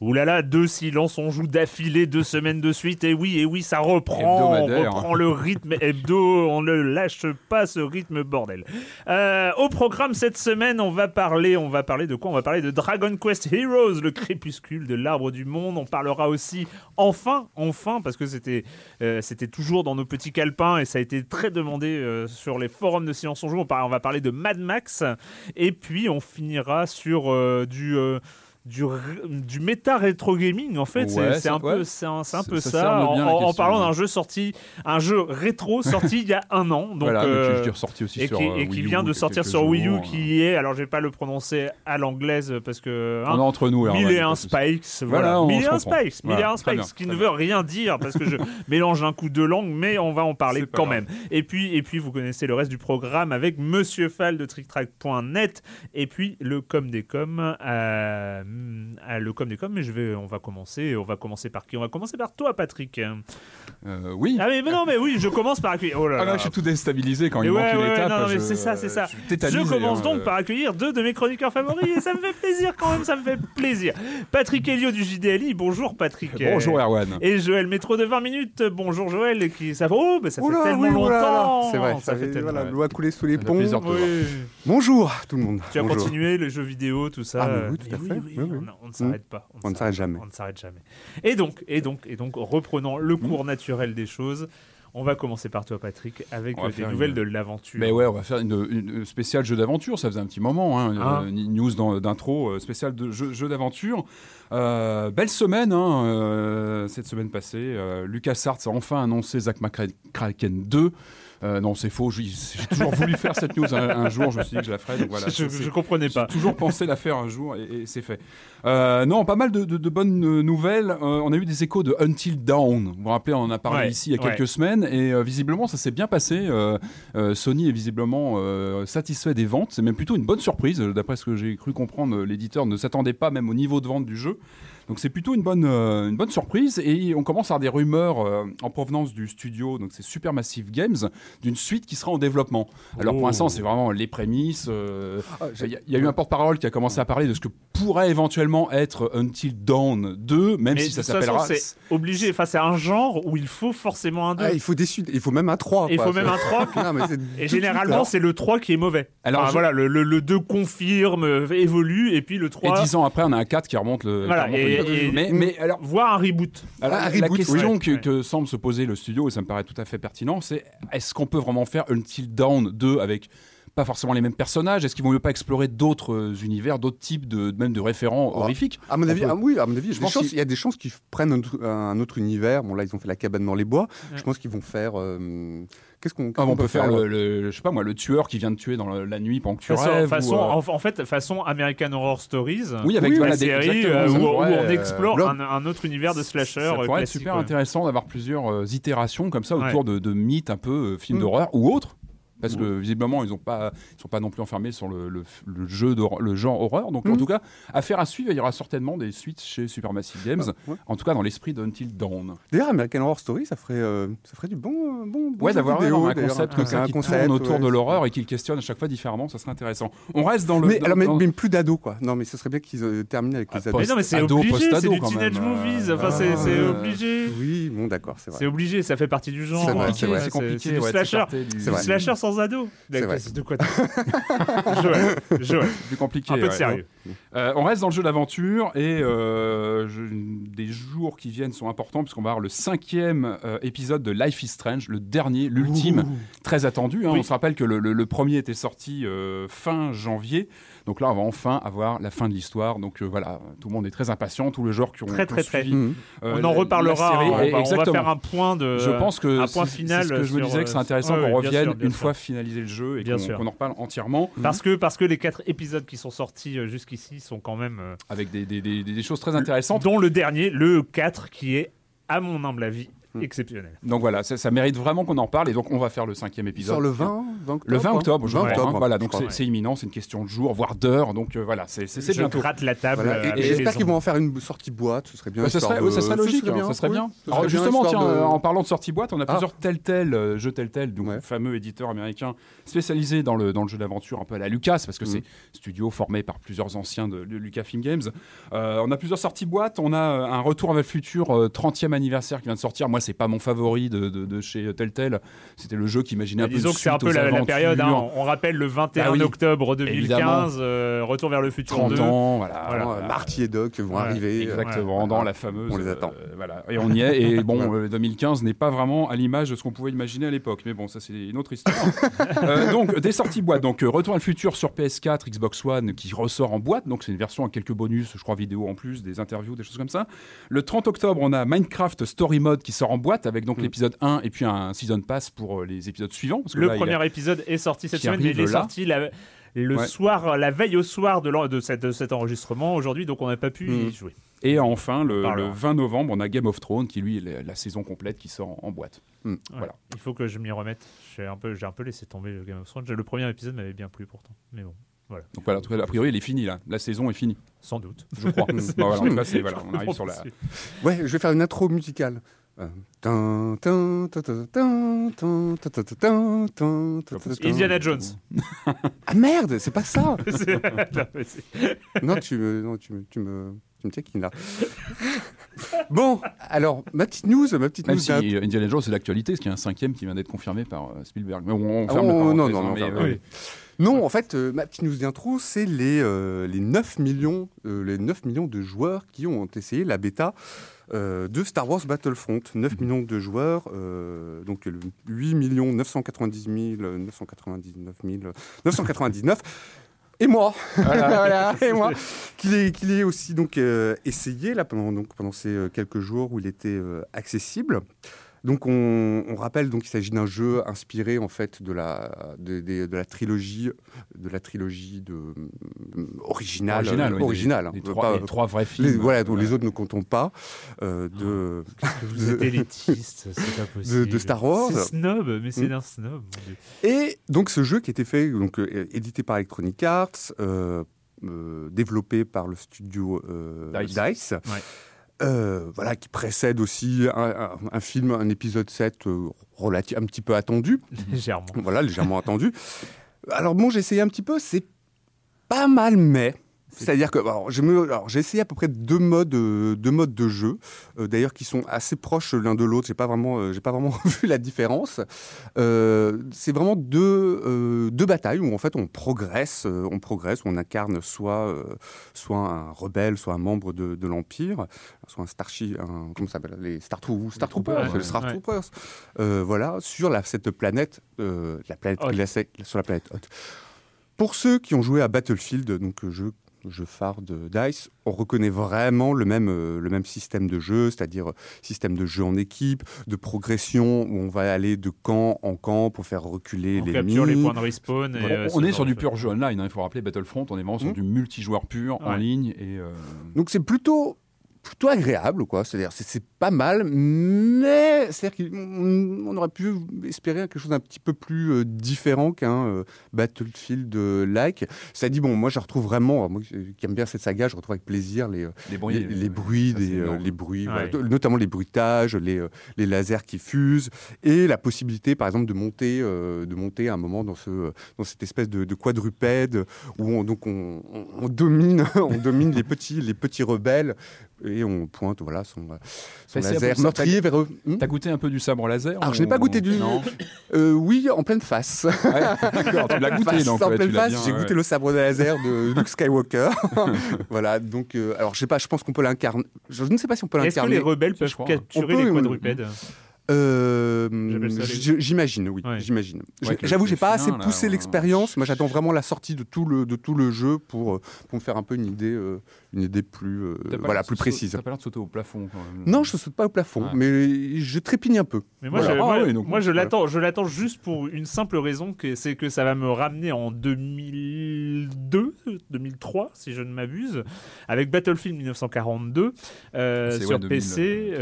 Ouh là là, deux silences, on joue d'affilée deux semaines de suite. Et oui, et oui, ça reprend, on reprend le rythme hebdo. On ne lâche pas ce rythme bordel. Euh, au programme cette semaine, on va parler, on va parler de quoi? On va parler de Dragon Quest Heroes, le crépuscule de l'arbre du monde. On parlera aussi, enfin, enfin, parce que c'était, euh, c'était toujours dans nos petits calepins et ça a été très demandé euh, sur les forums de Silence on joue. On, on va parler de Mad Max et puis on finira sur du du, du méta rétro gaming en fait c'est un, peu c'est un, peu ça, en, parlant d'un jeu sorti un jeu rétro sorti il y a un an donc euh, qui, ressorti aussi et, sur, qui, et qui vient de sortir sur Wii U qui est alors je vais pas le prononcer à l'anglaise parce que hein, on est entre nous mille et un spikes voilà, mille et un spikes mille et un spikes qui ne veut rien dire parce que je mélange un coup de langue mais on va en parler quand même. Et puis et puis vous connaissez le reste du programme avec Monsieur Fall de TrickTrack.net et puis le com des coms euh, à le com des com, mais je vais, on va commencer, on va commencer par qui? On va commencer par toi, Patrick. Euh, oui. Ah mais, non, mais oui, je commence par accueillir. Oh là ah là, je suis tout déstabilisé quand il manque une étape. Non, non mais c'est ça, c'est ça. Je, commence donc euh. par accueillir deux de mes chroniqueurs favoris et ça me fait plaisir quand même, ça me fait plaisir. Patrick Helio du JDLI, bonjour Patrick. Bonjour Erwan. Et Joël Métro de 20 minutes, bonjour Joël, qui ça, oh, bah, ça fait tellement longtemps. C'est vrai, ça, fait, tellement. Voilà, l'eau a coulé sous les ponts. Bonjour tout le monde. Tu as continué les jeux vidéo, tout ça? Ah oui, tout à fait on ne s'arrête pas. On, ne s'arrête jamais. On ne s'arrête jamais. Et donc, et donc, et donc, reprenons le cours naturel des choses. On va commencer par toi, Patrick, avec des nouvelles de l'aventure. Mais ouais, on va faire une, spéciale jeu d'aventure. Ça faisait un petit moment, hein, ah. une news d'intro euh, spéciale de jeu, d'aventure. Euh, belle semaine, hein, euh, cette semaine passée. Lucas Arts a enfin annoncé Zack McCracken 2. Euh, non, c'est faux. J'ai toujours voulu faire cette news un, jour. Je me suis dit que je la ferais. Donc voilà, je, ne comprenais pas. J'ai toujours pensé la faire un jour et, c'est fait. Euh, non, pas mal de, bonnes nouvelles. Euh, on a eu des échos de Until Dawn. Vous vous rappelez, on en a parlé ici il y a quelques semaines et visiblement ça s'est bien passé. Sony est visiblement satisfait des ventes. C'est même plutôt une bonne surprise. D'après ce que j'ai cru comprendre, l'éditeur ne s'attendait pas même au niveau de vente du jeu. Donc c'est plutôt une bonne, euh, une bonne surprise. Et on commence à avoir des rumeurs euh, en provenance du studio, donc c'est Supermassive Games, d'une suite qui sera en développement. Alors pour l'instant, c'est vraiment les prémices. Euh, ah, il y, a eu un porte-parole qui a commencé à parler de ce que pourrait éventuellement être Until Dawn 2, même si ça s'appellera. C'est obligé. Enfin, c'est un genre où il faut forcément un 2. Ah, il faut des suites. Il faut même un 3. Il faut même un 3. et généralement, c'est le 3 qui est mauvais. Alors voilà, le, le, 2 confirme, évolue, et puis le 3. Et 10 ans après, on a un 4 qui remonte le. Voilà, mais, mais alors, voir un reboot. la question que, semble se poser le studio, et ça me paraît tout à fait pertinent, c'est est-ce qu'on peut vraiment faire Until Dawn 2 avec pas forcément les mêmes personnages Est-ce qu'ils vont mieux pas explorer d'autres univers, d'autres types de même de référents oh, horrifiques À mon avis, ah oui, à mon avis, je pense qu'il y a des chances qu'ils prennent un, autre univers. Bon là, ils ont fait la cabane dans les bois. Je pense qu'ils vont faire. Qu'est-ce qu'on ah, on peut faire, le, je sais pas moi, le tueur qui vient de tuer dans la nuit pendant que tu façon, Façon, en, fait, façon American Horror Stories. Oui, avec la série où, on explore un, autre univers de slasher. Ça pourrait être super intéressant d'avoir plusieurs itérations comme ça autour de, de mythes un peu films mm. d'horreur ou autres parce que visiblement ils ne pas, sont pas non plus enfermés sur le, le, jeu de, le genre horreur. Donc en mm. tout cas, affaire à suivre. Il y aura certainement des suites chez Supermassive Games. En tout cas, dans l'esprit d'Until Dawn. D'ailleurs, American Horror Story, ça ferait, euh, ça ferait du bon, euh, bon, bon ouais, d'avoir un concept comme ça qui concept, tourne autour de l'horreur et qu'il questionne à chaque fois différemment. Ça serait intéressant. On reste dans le. Mais, alors, mais, plus d'ados quoi. Non, mais ce serait bien qu'ils euh, terminent avec les ah, ados. Mais non, mais c'est obligé. C'est du teenage movies. Enfin, c'est ah. obligé. Oui, bon, d'accord, c'est vrai. C'est obligé. Ça fait partie du genre. C'est compliqué. C'est du slasher. Slasher sans ados. C'est de quoi Joël, Plus compliqué. Un peu de sérieux. Euh, on reste dans le jeu d'aventure et euh, des jours qui viennent sont importants puisqu'on va avoir le cinquième euh, épisode de Life is Strange, le dernier, l'ultime, très attendu. Hein. On se rappelle que le premier était sorti fin janvier. Donc là, on va enfin avoir la fin de l'histoire. Donc euh, voilà, tout le monde est très impatient, tous les joueurs qui ont très très très. Euh, on en reparlera. on, va, faire un point de. Je pense que un point final. Ce que je me disais que c'est intéressant qu'on revienne une fois finalisé le jeu et qu'on en reparle entièrement. Parce que parce que les quatre épisodes qui sont sortis euh, jusqu'ici sont quand même avec des, des, des, choses très intéressantes. Dont le dernier, le 4, qui est à mon humble avis. Exceptionnel. Donc voilà, ça, mérite vraiment qu'on en parle et donc on va faire le cinquième épisode. Sur le 20 Le 20 octobre, je hein. Voilà, donc c'est imminent, c'est une question de jour, voire d'heure. Donc euh, voilà, c'est bientôt. gratte la table. Et, j'espère qu'ils vont en faire une sortie boîte, ce serait bien. ça, serait, ça, serait, logique, ça serait bien. justement, tiens, en parlant de sortie boîte, on a ah. plusieurs tel tel euh, jeux tel tel, donc fameux éditeur américain spécialisé dans le, dans le jeu d'aventure un peu à la Lucas, parce que mm. c'est studio formé par plusieurs anciens de, Lucasfilm Games. Euh, on a plusieurs sorties boîtes, on a un retour vers le futur 30e anniversaire qui vient de sortir. Moi, c'est pas mon favori de, chez Telltale. C'était le jeu qui imaginait un peu Disons que c'est un peu la, période. Hein. on rappelle le 21 ah octobre 2015, euh, Retour vers le futur 30 ans, voilà. voilà. Marty et Doc vont arriver. Exactement, dans la fameuse. On les attend. Euh, voilà. Et on y est. Et bon, 2015 euh, n'est pas vraiment à l'image de ce qu'on pouvait imaginer à l'époque. Mais bon, ça, c'est une autre histoire. donc, des sorties boîte. Donc, Retour vers le futur sur PS4, Xbox One qui ressort en boîte. Donc, c'est une version avec quelques bonus, je crois, vidéo en plus, des interviews, des choses comme ça. Le 30 octobre, on a Minecraft Story Mode qui sort en boîte avec donc mm. l'épisode 1 et puis un season pass pour euh, les épisodes suivants. le premier épisode est sorti cette semaine, mais il est sorti le soir, la veille au soir de, de, cet enregistrement aujourd'hui, donc on n'a pas pu y mm. jouer. Et enfin, le, 20 novembre, on a Game of Thrones qui, lui, est la, saison complète qui sort en, boîte. Mm. Voilà. Il faut que je m'y remette. J'ai un, peu, un peu laissé tomber le Game of Thrones. Le premier épisode m'avait bien plu pourtant. Mais bon. Voilà. Donc voilà, a priori, il est fini là. La saison est finie. Sans doute. Je crois. Bah, voilà, on arrive sur la. Ouais, je vais faire une intro musicale. Indiana Jones. ah merde, c'est pas ça. non, tu me, non, tu me, tu me, tu me là. bon, alors ma petite news, ma petite Indiana Jones c'est l'actualité, ce qui est un cinquième qui vient d'être confirmé par Spielberg. Mais on, ferme oh, non, non, non. Non, en fait, euh, ma petite news d'intro, c'est les, euh, les, 9 millions, euh, les 9 millions de joueurs qui ont essayé la bêta de Star Wars Battlefront. 9 mhm. millions de joueurs, donc 8 millions 990 000, 999 000, 999. Et moi, voilà, et moi, qu'il ait, aussi donc essayé là pendant donc pendant ces quelques jours où il était accessible. Donc on, rappelle donc qu'il s'agit d'un jeu inspiré en fait de la de, la trilogie de la trilogie de originale originale, hein. les, trois, vrais films. voilà, dont les autres ne comptons pas euh, de, vous êtes élitiste, c'est pas possible. De, Star Wars. C'est snob, mais c'est hmm. un snob. Et donc ce jeu qui été fait donc euh, édité par Electronic Arts, euh, développé par le studio Dice. Euh, voilà, qui précède aussi un, film, un épisode 7 euh, un petit peu attendu. Légèrement. Voilà, légèrement attendu. Alors bon, j'ai essayé un petit peu, c'est pas mal, mais c'est-à-dire que j'ai essayé à peu près deux modes, euh, deux modes de jeu, euh, d'ailleurs qui sont assez proches l'un de l'autre. J'ai pas vraiment, euh, j'ai pas vraiment vu la différence. c'est vraiment deux, deux batailles où en fait on progresse, on progresse, on incarne soit, soit un rebelle, soit un membre de, de l'empire, soit un starship, un, comment ça s'appelle, les Star, Star Troopers, les Star Troopers. voilà, sur la, cette planète, la planète glacée, sur la planète haute. Pour ceux qui ont joué à Battlefield, donc jeu jeu phare de DICE, on reconnaît vraiment le même, euh, le même système de jeu, c'est-à-dire système de jeu en équipe, de progression, où on va aller de camp en camp pour faire reculer les capture les points de respawn. Euh, on est sur du pur jeu online, hein, il faut rappeler Battlefront, on est vraiment sur mmh. du multijoueur pur en ligne. Et, euh, Donc c'est plutôt plutôt agréable, quoi. C'est-à-dire, c'est pas mal, mais c'est-à-dire qu'on aurait pu espérer quelque chose d'un petit peu plus euh, différent qu'un euh, Battlefield-like. Ça dit, bon, moi, je retrouve vraiment, moi qui aime bien cette saga, je retrouve avec plaisir les, euh, les, bruits, les, bruits, les bruits notamment les bruitages, les, les lasers qui fusent, et la possibilité, par exemple, de monter, de monter à un moment dans, ce, dans cette espèce de, quadrupède où on, donc on, on domine, on domine les petits, les petits rebelles et on pointe voilà son, son laser meurtrier vers eux. Hmm T'as goûté un peu du sabre laser Alors je n'ai pas goûté du. Euh, oui, en pleine face. D'accord, tu l'as goûté donc. En pleine face, j'ai goûté le sabre laser de Luke Skywalker. voilà, donc euh, alors je sais pas, je pense qu'on peut l'incarner. Je ne sais pas si on peut l'incarner. Est-ce que les rebelles peuvent capturer les quadrupèdes? Euh, j'imagine, oui, j'imagine. J'avoue, j'ai pas assez poussé l'expérience. Moi, j'attends vraiment la sortie de tout le de tout le jeu pour euh, pour me faire un peu une idée euh, une idée plus voilà plus précise. T'as pas l'air de sauter au plafond. Quand même. Non, je saute pas au plafond, mais je trépigne un peu. Mais moi, je, moi, je l'attends, je l'attends juste pour une simple raison, que c'est que ça va me ramener en 2002, 2003, si je ne m'abuse, avec Battlefield 1942 sur PC,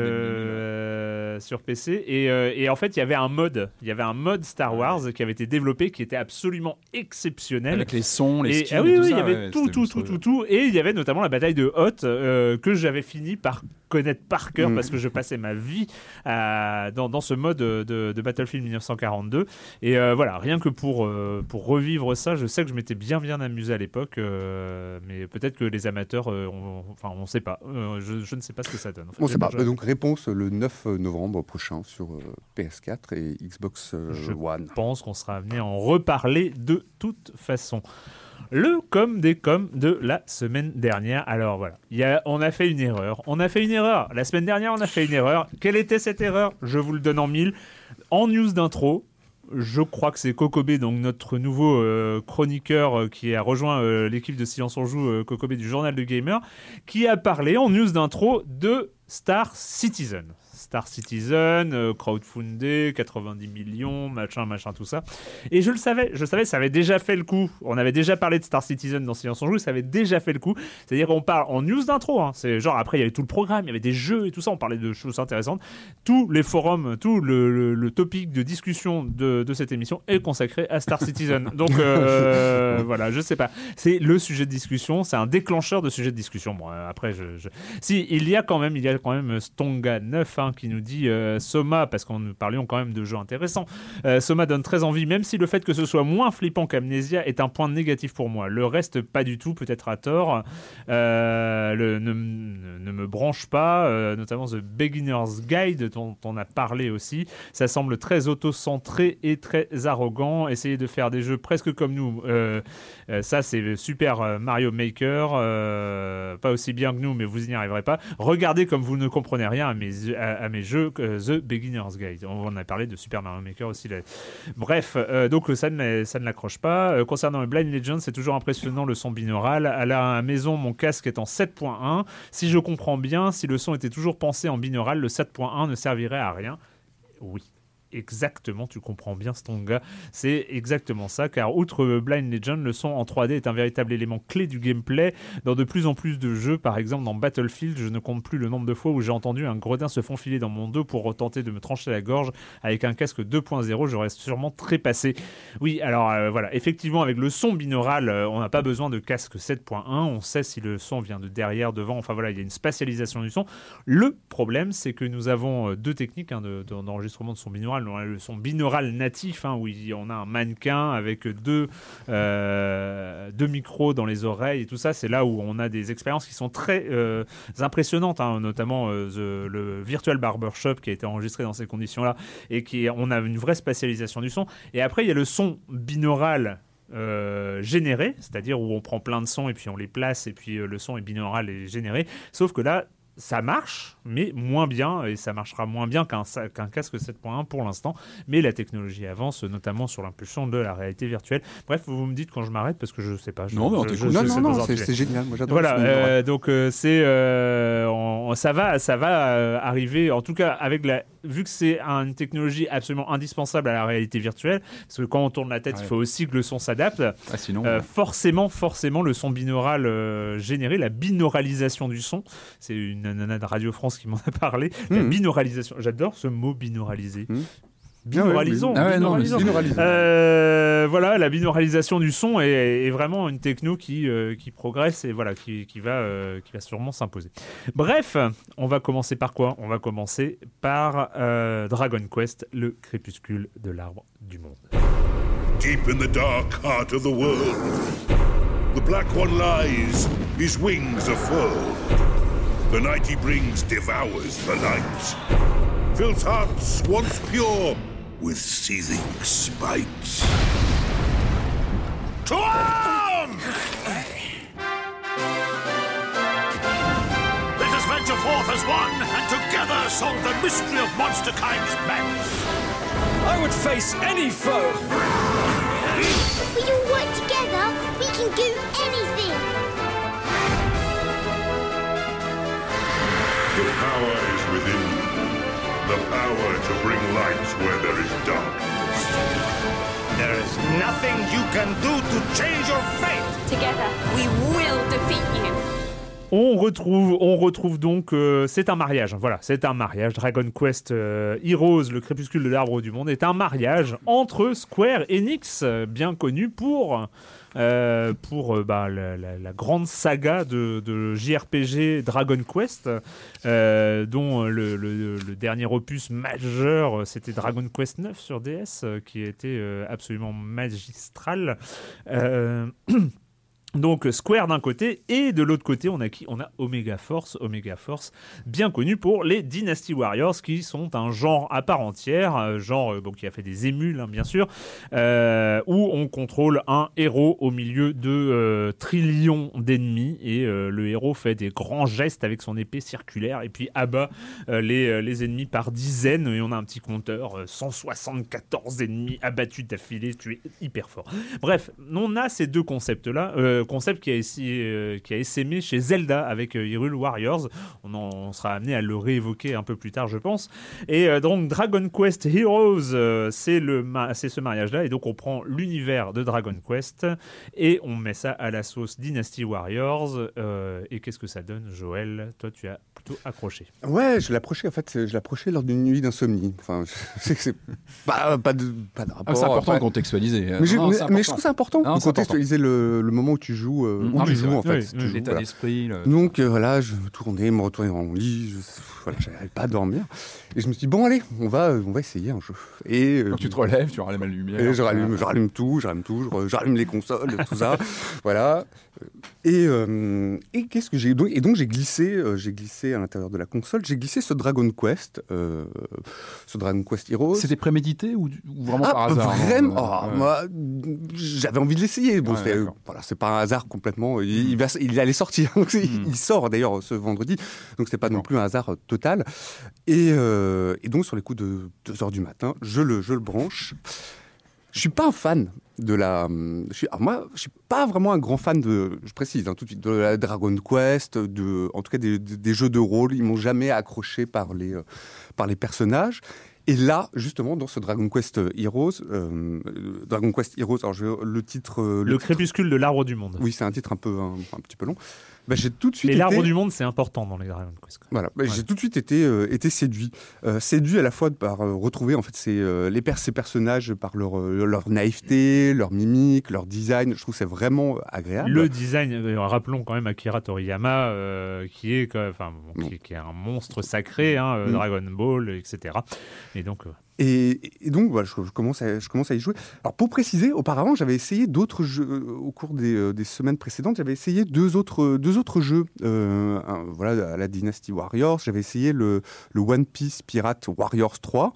sur PC euh, et, en fait, il y avait un mode, il y avait un mode Star Wars qui avait été développé qui était absolument exceptionnel. Avec les sons, les skins, ah oui, oui, il y avait tout, tout, tout, tout, tout, et il y avait notamment la bataille de Hoth euh, que j'avais fini par connaître par cœur mm. parce que je passais ma vie dans, dans, ce mode de, Battlefield 1942. Et euh, voilà, rien que pour, pour revivre ça, je sais que je m'étais bien bien amusé à l'époque, mais peut-être que les amateurs, enfin on ne sait pas, je, je, ne sais pas ce que ça donne. on ne sait pas. Donc réponse le 9 novembre prochain sur euh, PS4 et Xbox euh, One. Je pense qu'on sera amené à en reparler de toute façon. Le com des coms de la semaine dernière. Alors voilà, on a fait une erreur. On a fait une erreur. La semaine dernière, on a fait une erreur. Quelle était cette erreur? Je vous le donne en mille. En news d'intro, je crois que c'est Kokobé, donc notre nouveau euh, chroniqueur qui a rejoint l'équipe de Silence on Joue, Kokobé du Journal de Gamer, qui a parlé en news d'intro de Star Citizen. Star Citizen, euh, crowdfundé, 90 millions, machin, machin, tout ça. Et je le savais, je savais, ça avait déjà fait le coup. On avait déjà parlé de Star Citizen dans Silence on Joue, ça avait déjà fait le coup. C'est-à-dire qu'on parle en news d'intro, hein. c'est genre après il y avait tout le programme, il y avait des jeux et tout ça, on parlait de choses intéressantes. Tous les forums, tout le, topic de discussion de, cette émission est consacré à Star Citizen. Donc euh, voilà, je sais pas. C'est le sujet de discussion, c'est un déclencheur de sujet de discussion. Bon, euh, après, je, si il y a quand même, il y a quand même Stonga 9 hein, qui nous dit euh, Soma, parce qu'on parlions quand même de jeux intéressants. Euh, Soma donne très envie, même si le fait que ce soit moins flippant qu'Amnesia est un point négatif pour moi. Le reste, pas du tout, peut-être à tort. Euh, le, ne, ne, me branche pas, notamment The Beginner's Guide, dont on a parlé aussi. Ça semble très auto-centré et très arrogant. Essayer de faire des jeux presque comme nous, ça c'est Super Mario Maker. pas aussi bien que nous, mais vous n'y arriverez pas. Regardez comme vous ne comprenez rien à mes, à, mes jeux The Beginner's Guide. On en a parlé de Super Mario Maker aussi. Bref, euh, donc ça ne, ça ne l'accroche pas. Euh, concernant Blind Legend, c'est toujours impressionnant le son binaural. À la maison, mon casque est en 7.1. Si je comprends bien, si le son était toujours pensé en binaural, le 7.1 ne servirait à rien. Oui exactement, tu comprends bien Stonga, c'est exactement ça, car outre Blind Legend, le son en 3D est un véritable élément clé du gameplay. Dans de plus en plus de jeux, par exemple dans Battlefield, je ne compte plus le nombre de fois où j'ai entendu un gredin se faufiler dans mon dos pour tenter de me trancher la gorge avec un casque 2.0, je reste sûrement trépassé. Oui, alors euh, voilà, effectivement, avec le son binaural, euh, on n'a pas besoin de casque 7.1, on sait si le son vient de derrière, devant, enfin voilà, il y a une spatialisation du son. Le problème, c'est que nous avons euh, deux techniques hein, d'enregistrement de son binaural le son binaural natif, hein, où on a un mannequin avec deux, euh, deux micros dans les oreilles et tout ça. C'est là où on a des expériences qui sont très euh, impressionnantes, hein, notamment euh, le Virtual Barbershop qui a été enregistré dans ces conditions-là et qui on a une vraie spatialisation du son. Et après, il y a le son binaural généré, c'est-à-dire où on prend plein de sons et puis on les place et puis le son est binaural et généré. Sauf que là, ça marche, mais moins bien, et ça marchera moins bien qu'un casque 7.1 pour l'instant. Mais la technologie avance, notamment sur l'impulsion de la réalité virtuelle. Bref, vous, me dites quand je m'arrête parce que je sais pas. non, mais je, non, non, c'est génial. Moi, voilà, euh, donc euh, c'est euh, ça va, ça va arriver. En tout cas, avec la vu que c'est une technologie absolument indispensable à la réalité virtuelle, parce que quand on tourne la tête, il faut aussi que le son s'adapte. Ah, sinon, forcément, forcément, le son binaural généré, la binauralisation du son, c'est une nana de Radio France qui m'en a parlé. La hmm. binauralisation, j'adore ce mot binauralisé. Hmm. Binauralisons. Ah euh, voilà, la binauralisation du son est, vraiment une techno qui, euh, qui progresse et voilà, qui, qui va, euh, qui va sûrement s'imposer. Bref, on va commencer par quoi? On va commencer par Dragon Quest, le crépuscule de l'arbre du monde. Deep in the dark heart of the world, the black one lies, his wings are furled. The night he brings devours the light, fills hearts once pure with seething spite. To arms! Let us venture forth as one, and together solve the mystery of monsterkind's madness. I would face any foe. If we all work together, we can do anything. The power is within you. The power to bring light where there is darkness. There is nothing you can do to change your fate. Together, we will defeat you. On retrouve, on retrouve donc, euh, c'est un mariage, voilà, c'est un mariage. Dragon Quest euh, Heroes, le crépuscule de l'arbre du monde, est un mariage entre Square Enix, bien connu pour euh, pour euh, bah, la, grande saga de, JRPG Dragon Quest, euh, dont le, dernier opus majeur, c'était Dragon Quest 9 sur DS, qui était absolument magistral. Donc Square d'un côté et de l'autre côté on a qui On a Omega Force, Omega Force bien connu pour les Dynasty Warriors qui sont un genre à part entière, genre euh, bon, qui a fait des émules hein, bien sûr, euh, où on contrôle un héros au milieu de euh, trillions d'ennemis. Et le héros fait des grands gestes avec son épée circulaire et puis abat les, les ennemis par dizaines. Et on a un petit compteur 174 ennemis abattus d'affilée, tu es hyper fort. Bref, on a ces deux concepts là concept qui a, euh, qui a essaimé chez Zelda avec euh, Hyrule Warriors. On, en, sera amené à le réévoquer un peu plus tard, je pense. Et euh, donc Dragon Quest Heroes, c'est ce mariage-là. Et donc on prend l'univers de Dragon Quest et on met ça à la sauce Dynasty Warriors. et qu'est-ce que ça donne, Joël? Toi, tu as plutôt accroché. Ouais, je l'approchais en fait, je l'approchais lors d'une nuit d'insomnie. Enfin, c'est pas, pas, de, pas de rapport. Ah, c'est important de contextualiser. Mais, je, mais, je trouve c'est important de contextualiser le, le, moment où tu joues, euh, où ah, tu joues en fait. L'état d'esprit. Donc euh, voilà, je me tournais, me retournais dans mon lit, je, voilà, j'arrivais pas à dormir. Et je me suis dit, bon allez, on va, on va essayer un jeu. Et euh, tu te relèves, tu rallumes la lumière. Et je rallume, je rallume tout, j'allume tout, j'allume les consoles, tout ça. voilà. Et, euh, et qu'est-ce que j'ai donc et donc j'ai glissé, euh, j'ai glissé à l'intérieur de la console, j'ai glissé ce Dragon Quest, euh, ce Dragon Quest Heroes. C'était prémédité ou, vraiment ah, par hasard Vraiment, oh, moi j'avais envie de l'essayer. Bon, voilà, c'est pas un hasard complètement. Il, va, il allait sortir, hmm. il sort d'ailleurs ce vendredi, donc c'est pas non plus un hasard total. Et, et donc sur les coups de 2 heures du matin, je le, je le branche. Je suis pas un fan de la. Je suis, alors moi, je suis pas vraiment un grand fan de. Je précise hein, tout de suite de la Dragon Quest, de, en tout cas des, des jeux de rôle. Ils m'ont jamais accroché par les euh, par les personnages. Et là, justement, dans ce Dragon Quest Heroes, euh, Dragon Quest Heroes, alors je, le titre. Euh, le, crépuscule de l'arbre du monde. Oui, c'est un titre un peu un, un petit peu long. Bah, j'ai tout de suite. Et l'arbre du monde, c'est important dans les Dragon Quest. Voilà, bah, j'ai tout de suite été, euh, été séduit. Euh, séduit à la fois par euh, retrouver en fait ces, les ces personnages par leur, leur naïveté, leur mimique, leur design. Je trouve que c'est vraiment agréable. Le design, rappelons quand même Akira Toriyama, qui, est, enfin, qui, est un monstre sacré, hein, mm. Dragon Ball, etc. Et donc. Et, donc, voilà, je, commence à, je commence à y jouer. Alors, pour préciser, auparavant, j'avais essayé d'autres jeux, euh, au cours des, euh, des semaines précédentes, j'avais essayé deux autres, deux autres jeux. Euh, voilà, à la Dynasty Warriors, j'avais essayé le, le One Piece Pirate Warriors 3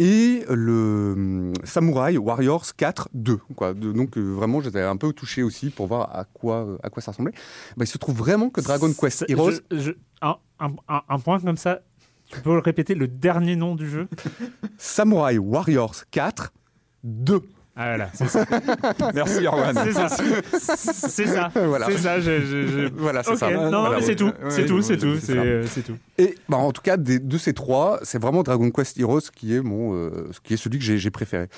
et le hum, Samurai Warriors 4 2 quoi. donc vraiment j'étais un peu touché aussi pour voir à quoi à quoi ça ressemblait bah, il se trouve vraiment que Dragon Quest Heroes un, un, un point comme ça. Tu peux répéter le dernier nom du jeu Samurai Warriors 4 2. Ah voilà, c'est ça. Merci Erwan. C'est ça. C'est ça. Voilà. C'est ça. je- je- je- Voilà, c'est Ok, ça. Non, Voilà, mais c'est tout. Ouais, C'est tout. C'est tout. c'est euh, c'est tout. Et bah, en tout cas, des- de ces trois, c'est vraiment Dragon Quest Heroes qui est, mon, euh, qui est celui que j'ai préféré.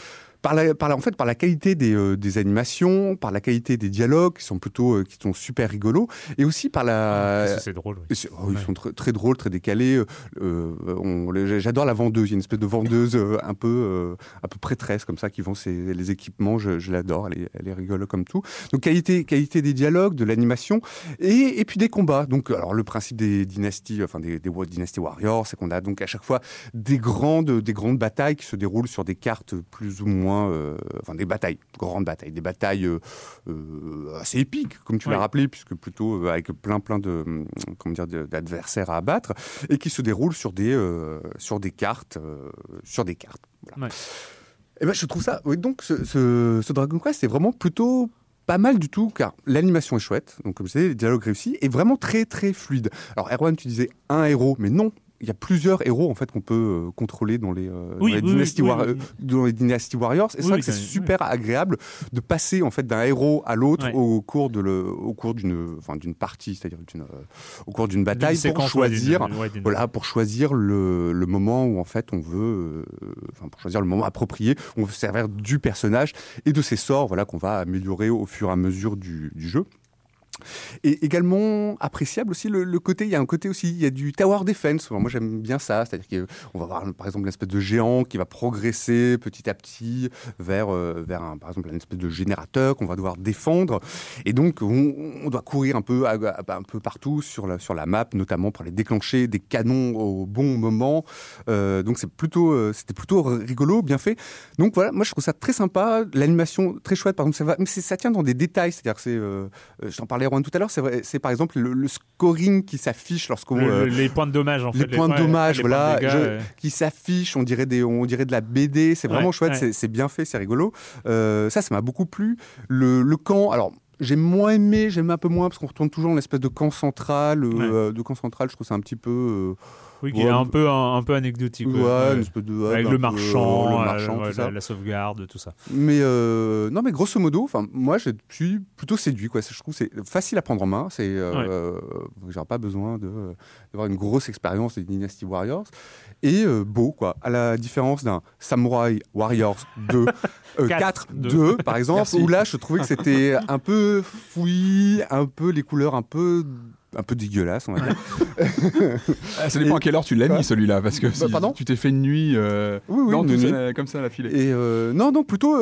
Par la, par la- en fait, par la qualité des, euh, des animations, par la qualité des dialogues qui sont plutôt euh, qui sont super rigolos, et aussi par la. Que C'est drôle. oui. Oh, Ils sont très, très drôles, très décalés. euh, J'adore la vendeuse. Il y a une espèce de vendeuse un peu, un peu prêtresse comme ça qui vend ses, les équipements. Je, je l'adore. Elle est, elle est rigolo comme tout. Donc qualité, qualité des dialogues, de l'animation et, et puis des combats. Donc alors le principe des dynasties, enfin des, des Dynasty Warriors, c'est qu'on a donc à chaque fois des grandes, des grandes batailles qui se déroulent sur des cartes plus ou moins, euh, enfin des batailles, grandes batailles, des batailles euh, euh, assez épiques, comme tu l'as rappelé, puisque plutôt avec plein plein de, hum, comment dire, d'adversaires à abattre, et qui se déroulent sur des, sur des cartes, sur des cartes. Voilà. Ouais. Et ben je trouve ça. Oui, donc ce, ce, ce Dragon Quest c'est vraiment plutôt pas mal du tout, car l'animation est chouette, donc comme je disais, les dialogues réussis, et vraiment très très fluide. Alors Erwan, tu disais un héros, mais non, il y a plusieurs héros en fait qu'on peut euh, contrôler dans les, euh, Oui, dans, les oui, Dynasty oui, War- oui, euh, dans les Dynasty Warriors. Et c'est vrai que c'est super agréable de passer en fait d'un héros à l'autre Ouais. au cours de le, au cours d'une, enfin d'une partie, c'est-à-dire euh, au cours d'une bataille pour choisir. ouais, Voilà, pour choisir le, le moment où en fait on veut, euh, enfin pour choisir le moment approprié, où on veut se servir du personnage et de ses sorts, voilà qu'on va améliorer au fur et à mesure du, du jeu. Et également appréciable aussi le, côté, il y a un côté aussi, il y a du tower defense. Moi j'aime bien ça, c'est-à-dire qu'on va voir par exemple une espèce de géant qui va progresser petit à petit vers, euh, vers un, par exemple une espèce de générateur qu'on va devoir défendre. Et donc on, doit courir un peu, un peu partout sur la, sur la map, notamment pour aller déclencher des canons au bon moment. Euh, donc c'est plutôt, euh, c'était plutôt rigolo, bien fait. Donc voilà, moi je trouve ça très sympa, l'animation très chouette. Par exemple, ça, va, mais ça tient dans des détails, c'est-à-dire que c'est, je t'en parlais Erwan tout à l'heure, c'est par exemple le, le scoring qui s'affiche lorsqu'on Le- euh, le- les points de dommage en les fait. points de ouais, dommage, les points voilà, de dégâts, je- ouais. qui s'affiche, on dirait des, on dirait de la BD, c'est vraiment Ouais, chouette, ouais. c'est bien fait, c'est rigolo. Euh, ça, ça m'a beaucoup plu. Le, le camp, alors. J'ai moins aimé, j'aime un peu moins parce qu'on retourne toujours dans l'espèce de camp central. euh, de camp central, je trouve ça un petit peu. euh, Oui, qui est un peu, un, un peu anecdotique. ouais, ouais. une espèce de hub Avec le peu, marchand, le euh, marchand, ouais, tout ça. la, la sauvegarde, tout ça. Mais euh, non, mais grosso modo, enfin, moi, je suis plutôt séduit. Quoi. Je trouve que c'est facile à prendre en main. C'est, euh, j'ai pas besoin de d'avoir une grosse expérience des Dynasty Warriors et euh, beau, quoi. À la différence d'un Samurai Warriors 2, euh, 4, Quatre, 2, deux. par exemple, Merci. où là, je trouvais que c'était un peu fouillis, un peu les couleurs un peu un peu dégueulasses, on va dire. Ah, ça dépend Et- à quelle heure tu l'as mis celui-là, parce que Bah, si pardon tu t'es fait une nuit, euh, Oui, oui, non, une nuit. ça, comme ça à la filée. Et euh, non, non, plutôt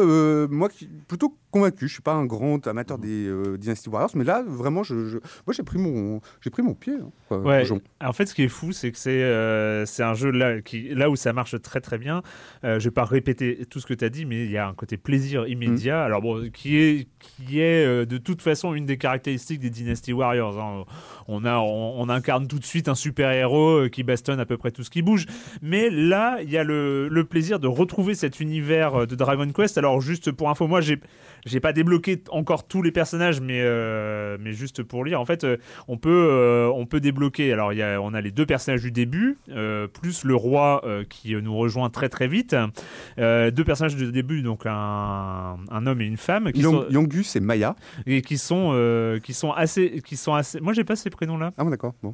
moi, moi, plutôt convaincu. Je suis pas un grand amateur des euh, Dynasty Warriors, mais là, vraiment, je, je- moi, j'ai pris mon, j'ai pris mon pied. hein, quoi, Ouais. Jon. En fait, ce qui est fou, c'est que c'est euh, c'est un jeu là, qui, là où ça marche très très bien. Euh, je vais pas répéter tout ce que tu as dit, mais il y a un côté plaisir immédiat. Mm. Alors bon, qui est qui est euh, de toute façon une des caractéristiques des Dynasty Warriors. hein. On a on, on incarne tout de suite un super héros qui bastonne à peu près tout ce qui bouge. Mais là, il y a le, le plaisir de retrouver cet univers euh, de Dragon Quest. Alors juste pour info, moi j'ai j'ai pas débloqué encore tous les personnages, mais euh, mais juste pour lire, en fait, euh, on peut euh, on peut débloquer. Alors il y a, on a les deux personnages du début, euh, plus le roi euh, qui nous rejoint très très vite. Euh, deux personnages du début, donc un, un homme et une femme, qui Yang- sont Yangus et Maya. et qui sont euh, qui sont assez qui sont assez. Moi j'ai pas ces prénoms là. Ah bon, d'accord. Bon.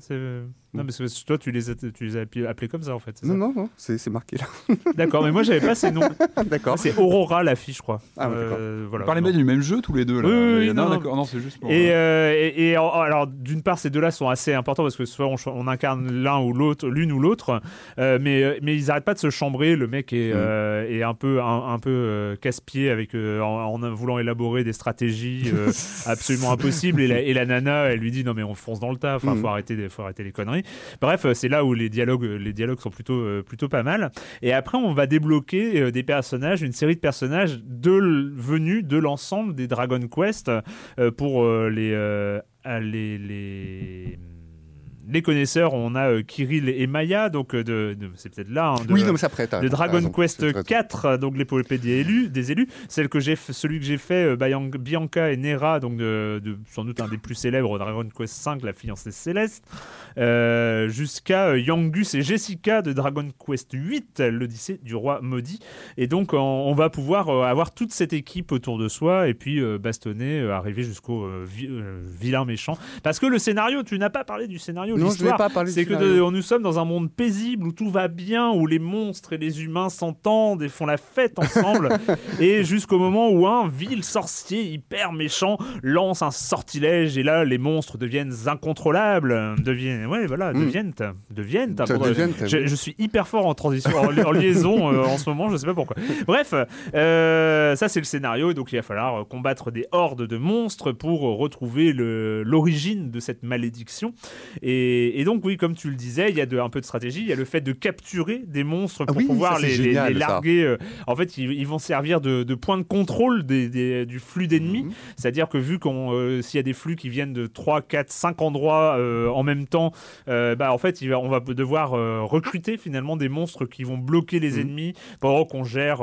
Non, mais c'est- toi tu les as, tu les as appelés comme ça en fait. c'est Non, ça non, non, c'est c'est marqué là. D'accord, mais moi j'avais pas ces noms. d'accord. C'est Aurora la fille, je crois. Ah, ouais, d'accord. Voilà. Bien du même jeu tous les deux là. Oui, oui, oui, Mais non, non. d'accord, non, c'est juste pour. Et, euh, euh, et, et en- alors, d'une part, ces deux-là sont assez importants parce que soit on, incarne l'un ou l'autre, l'une ou l'autre, euh, mais, mais ils n'arrêtent pas de se chambrer. Le mec est, Mm. euh, est un peu, un, un peu euh, casse-pied avec, euh, en, en voulant élaborer des stratégies euh, absolument impossibles. Et la, et la nana, elle lui dit non, mais on fonce dans le tas, enfin, Mm. faut, arrêter, des- faut arrêter les conneries. Bref, euh, c'est là où les dialogues, les dialogues sont plutôt, euh, plutôt pas mal. Et après, on va débloquer euh, des personnages, une série de personnages de, venus de l'ensemble des Dragon Quest euh, pour euh, les, euh, les, les, les connaisseurs, on a euh, Kirill et Maya, donc euh, de, de- c'est peut-être là. hein, de, Oui, non, mais ça prête. de Dragon Quest 4, donc l'épopée des élus, des élus, celle que j'ai, celui que j'ai fait, euh, Bian- Bianca et Nera, donc de, de- sans doute un des plus célèbres, Dragon Quest 5, la fiancée céleste, euh, jusqu'à euh, Yangus et Jessica de Dragon Quest 8, l'Odyssée du roi maudit. Et donc on, va pouvoir euh, avoir toute cette équipe autour de soi et puis euh, bastonner, euh, arriver jusqu'au euh, vi- euh, vilain méchant. Parce que le scénario, tu n'as pas parlé du scénario, Non, je l'histoire, vais pas parler du c'est que de- nous sommes dans un monde paisible où tout va bien, où les monstres et les humains s'entendent et font la fête ensemble, et jusqu'au moment où un vil sorcier hyper méchant lance un sortilège et là les monstres deviennent incontrôlables, deviennent, ouais voilà, Mm. deviennent, deviennent. Ça je, je suis hyper fort en transition, en, li- en liaison euh, en ce moment, je sais pas pourquoi. Bref, euh, ça c'est le scénario, et donc il va falloir combattre des hordes de monstres pour retrouver l'origine de cette malédiction. Et, et donc oui, comme tu le disais, il y a de, un peu de stratégie, il y a le fait de capturer des monstres pour Ah oui, pouvoir ça, les, génial, larguer. euh, En fait, ils, ils vont servir de, de point de contrôle des- des- du flux d'ennemis. Mhm. C'est-à-dire que vu qu'on euh, s'il y a des flux qui viennent de 3, 4, 5 endroits euh, en même temps, euh, bah, en fait, il va- on va devoir recruter finalement des monstres qui vont bloquer les Mhm. ennemis pendant qu'on gère,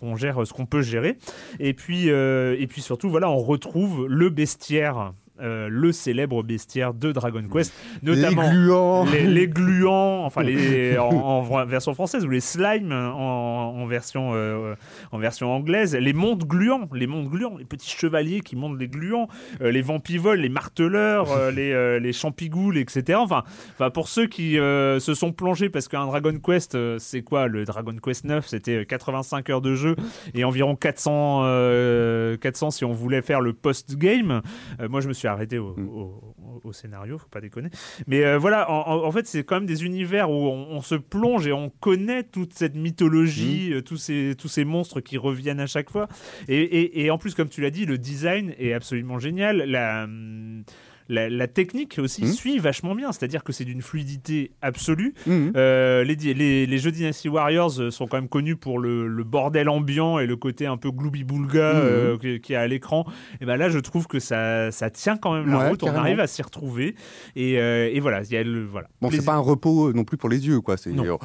qu'on gère ce qu'on peut gérer. Et puis, et puis surtout, voilà, on retrouve le bestiaire. Euh, le célèbre bestiaire de Dragon Quest, notamment Les gluants. les, les gluants, enfin les en, version française ou les slimes en, en version euh, en version anglaise, les mondes gluants, les mondes gluants, les petits chevaliers qui montent les gluants, euh, les vampivoles, les marteleurs, les les champigoules, etc. Enfin, enfin pour ceux qui se sont plongés parce qu'un Dragon Quest, c'est quoi le Dragon Quest 9 C'était 85 heures de jeu et environ 400 euh, 400 si on voulait faire le post game. moi, je me suis arrêté au, Mm. au- au scénario, faut pas déconner. Mais euh, voilà, en, en- fait, c'est quand même des univers où on, on se plonge et on connaît toute cette mythologie, Mm. euh, tous, ces, tous ces monstres qui reviennent à chaque fois. Et, et- et en plus, comme tu l'as dit, le design est absolument génial. La. hum, La, la technique aussi Mm. suit vachement bien, c'est-à-dire que c'est d'une fluidité absolue. Mhm. Euh, les, di- les, les jeux Dynasty Warriors euh, sont quand même connus pour le, le bordel ambiant et le côté un peu gloubi-boulga Mhm. euh, qui, qui est à l'écran. Et ben là, je trouve que ça, ça tient quand même la Ouais, route. On arrive à s'y retrouver. Et, euh, et voilà, il y a le voilà. Bon, c'est pas un repos non plus pour les yeux, quoi. C'est, faut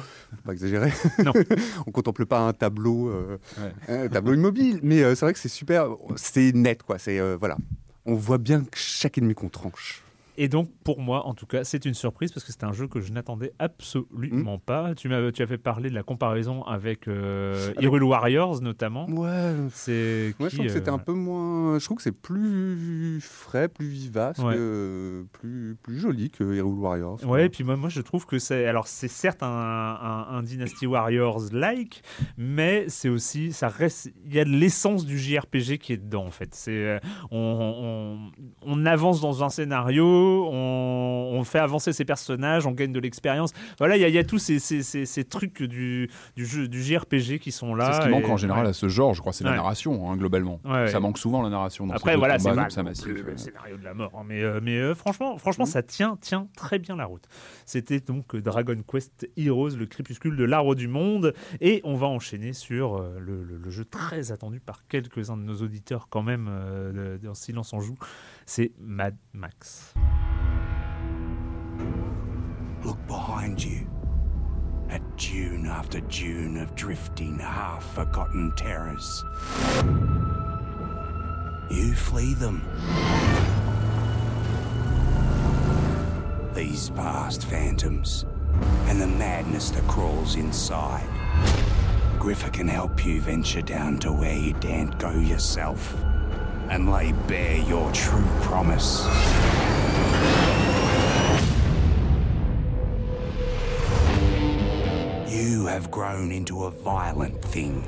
pas exagérer. Non. On contemple pas un tableau, Ouais. un tableau immobile, mais c'est vrai que c'est super. C'est net, quoi. C'est voilà. On voit bien que chaque ennemi qu'on tranche. Et donc, pour moi, en tout cas, c'est une surprise parce que c'est un jeu que je n'attendais absolument Mm. pas. Tu m'as, tu avais parlé de la comparaison avec, euh, Avec- Hyrule Warriors, notamment. Ouais. C'est qui, je trouve que c'était euh, un peu moins. Je trouve que c'est plus frais, plus vivace, Ouais. que- plus, plus joli que Hero Warriors. Ouais, et puis moi, moi je trouve que c'est. Alors, c'est certes un, un, un Dynasty Warriors-like, mais c'est aussi. ça reste Il y a de l'essence du JRPG qui est dedans, en fait. C'est, euh, on, on, on avance dans un scénario, on, on fait avancer ses personnages, on gagne de l'expérience. Voilà, il y, a- il y a tous ces, ces, ces, ces trucs du, du, jeu, du JRPG qui sont là. C'est ce qui manque en général ouais. à ce genre, je crois, c'est Ouais. la narration, hein, globalement. Ouais. Ça manque souvent la narration dans Après, voilà, c'est le scénario de la mort. hein, mais euh, mais euh, franchement, franchement ça tient, tient très bien la route. C'était donc euh, Dragon Quest Heroes, le crépuscule de l'arbre du monde. Et on va enchaîner sur le, le- le jeu très attendu par quelques-uns de nos auditeurs, quand même, dans Silence en joue. C'est Mad Max. Look behind you. At dune after dune of drifting, half forgotten terrors. You flee them. These past phantoms, and the madness that crawls inside. Griffer can help you venture down to where you daren't go yourself, and lay bare your true promise. You have grown into a violent thing.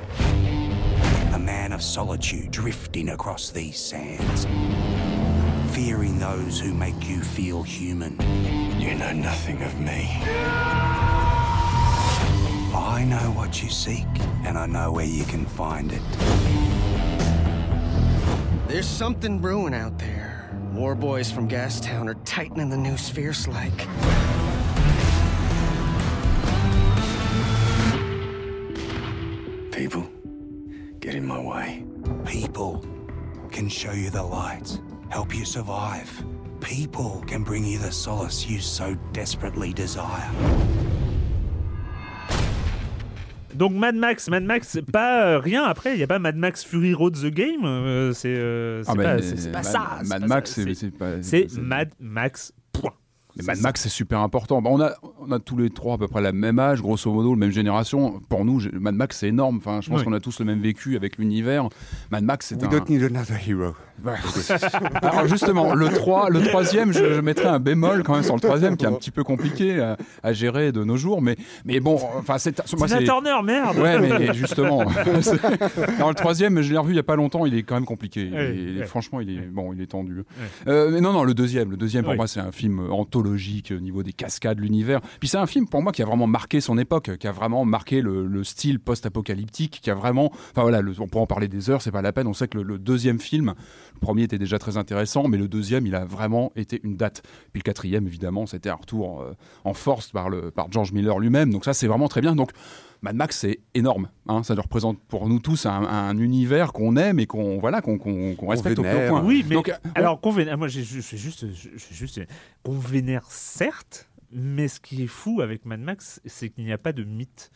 A man of solitude drifting across these sands. Fearing those who make you feel human. You know nothing of me. I know what you seek, and I know where you can find it. There's something brewing out there. War boys from Gastown are tightening the noose fierce like. People, get in my way. People can show you the light, help you survive, people can bring you the solace you so desperately desire. Donc Mad Max, Mad Max, pas euh, rien après, il n'y a pas Mad Max Fury Road the Game, euh, c'est euh, Ah, pas, mais c'est- pas ça. Mad Max, c'est- Mad Max. Mais Mad Max, c'est super important. Bah, on, a, on a tous les trois à peu près la même âge, grosso modo, la même génération. Pour nous, Mad Max, c'est énorme. Enfin, je pense Oui. qu'on a tous le même vécu avec l'univers. Mad Max, c'est We un... don't need another hero. Alors justement, le 3, le troisième, je, je mettrais un bémol quand même sur le troisième, qui est un petit peu compliqué à, à gérer de nos jours. Mais, mais bon, enfin, c'est... moi, Tina Turner, merde Ouais, mais justement. Alors, le troisième, je l'ai revu il y a pas longtemps, il est quand même compliqué. Franchement, il est bon, il est tendu. Euh, mais non, non, le deuxième, le deuxième pour Oui. moi, c'est un film anthologique au niveau des cascades, l'univers. Puis c'est un film pour moi qui a vraiment marqué son époque, qui a vraiment marqué le, le style post-apocalyptique, qui a vraiment. Enfin voilà, le- on pourra en parler des heures, c'est pas la peine. On sait que le, deuxième film, le premier était déjà très intéressant, mais le deuxième, il a vraiment été une date. Puis le quatrième, évidemment, c'était un retour euh, en force par le par George Miller lui-même. Donc ça, c'est vraiment très bien. Donc Mad Max, c'est énorme. Hein, ça représente pour nous tous un, un univers qu'on aime et qu'on voilà, qu'on respecte au plus point. Oui, mais Donc, euh, alors qu'on vénère, moi j'ai- je suis juste, je je suis juste qu'on vénère certes, mais ce qui est fou avec Mad Max, c'est qu'il n'y a pas de mythe.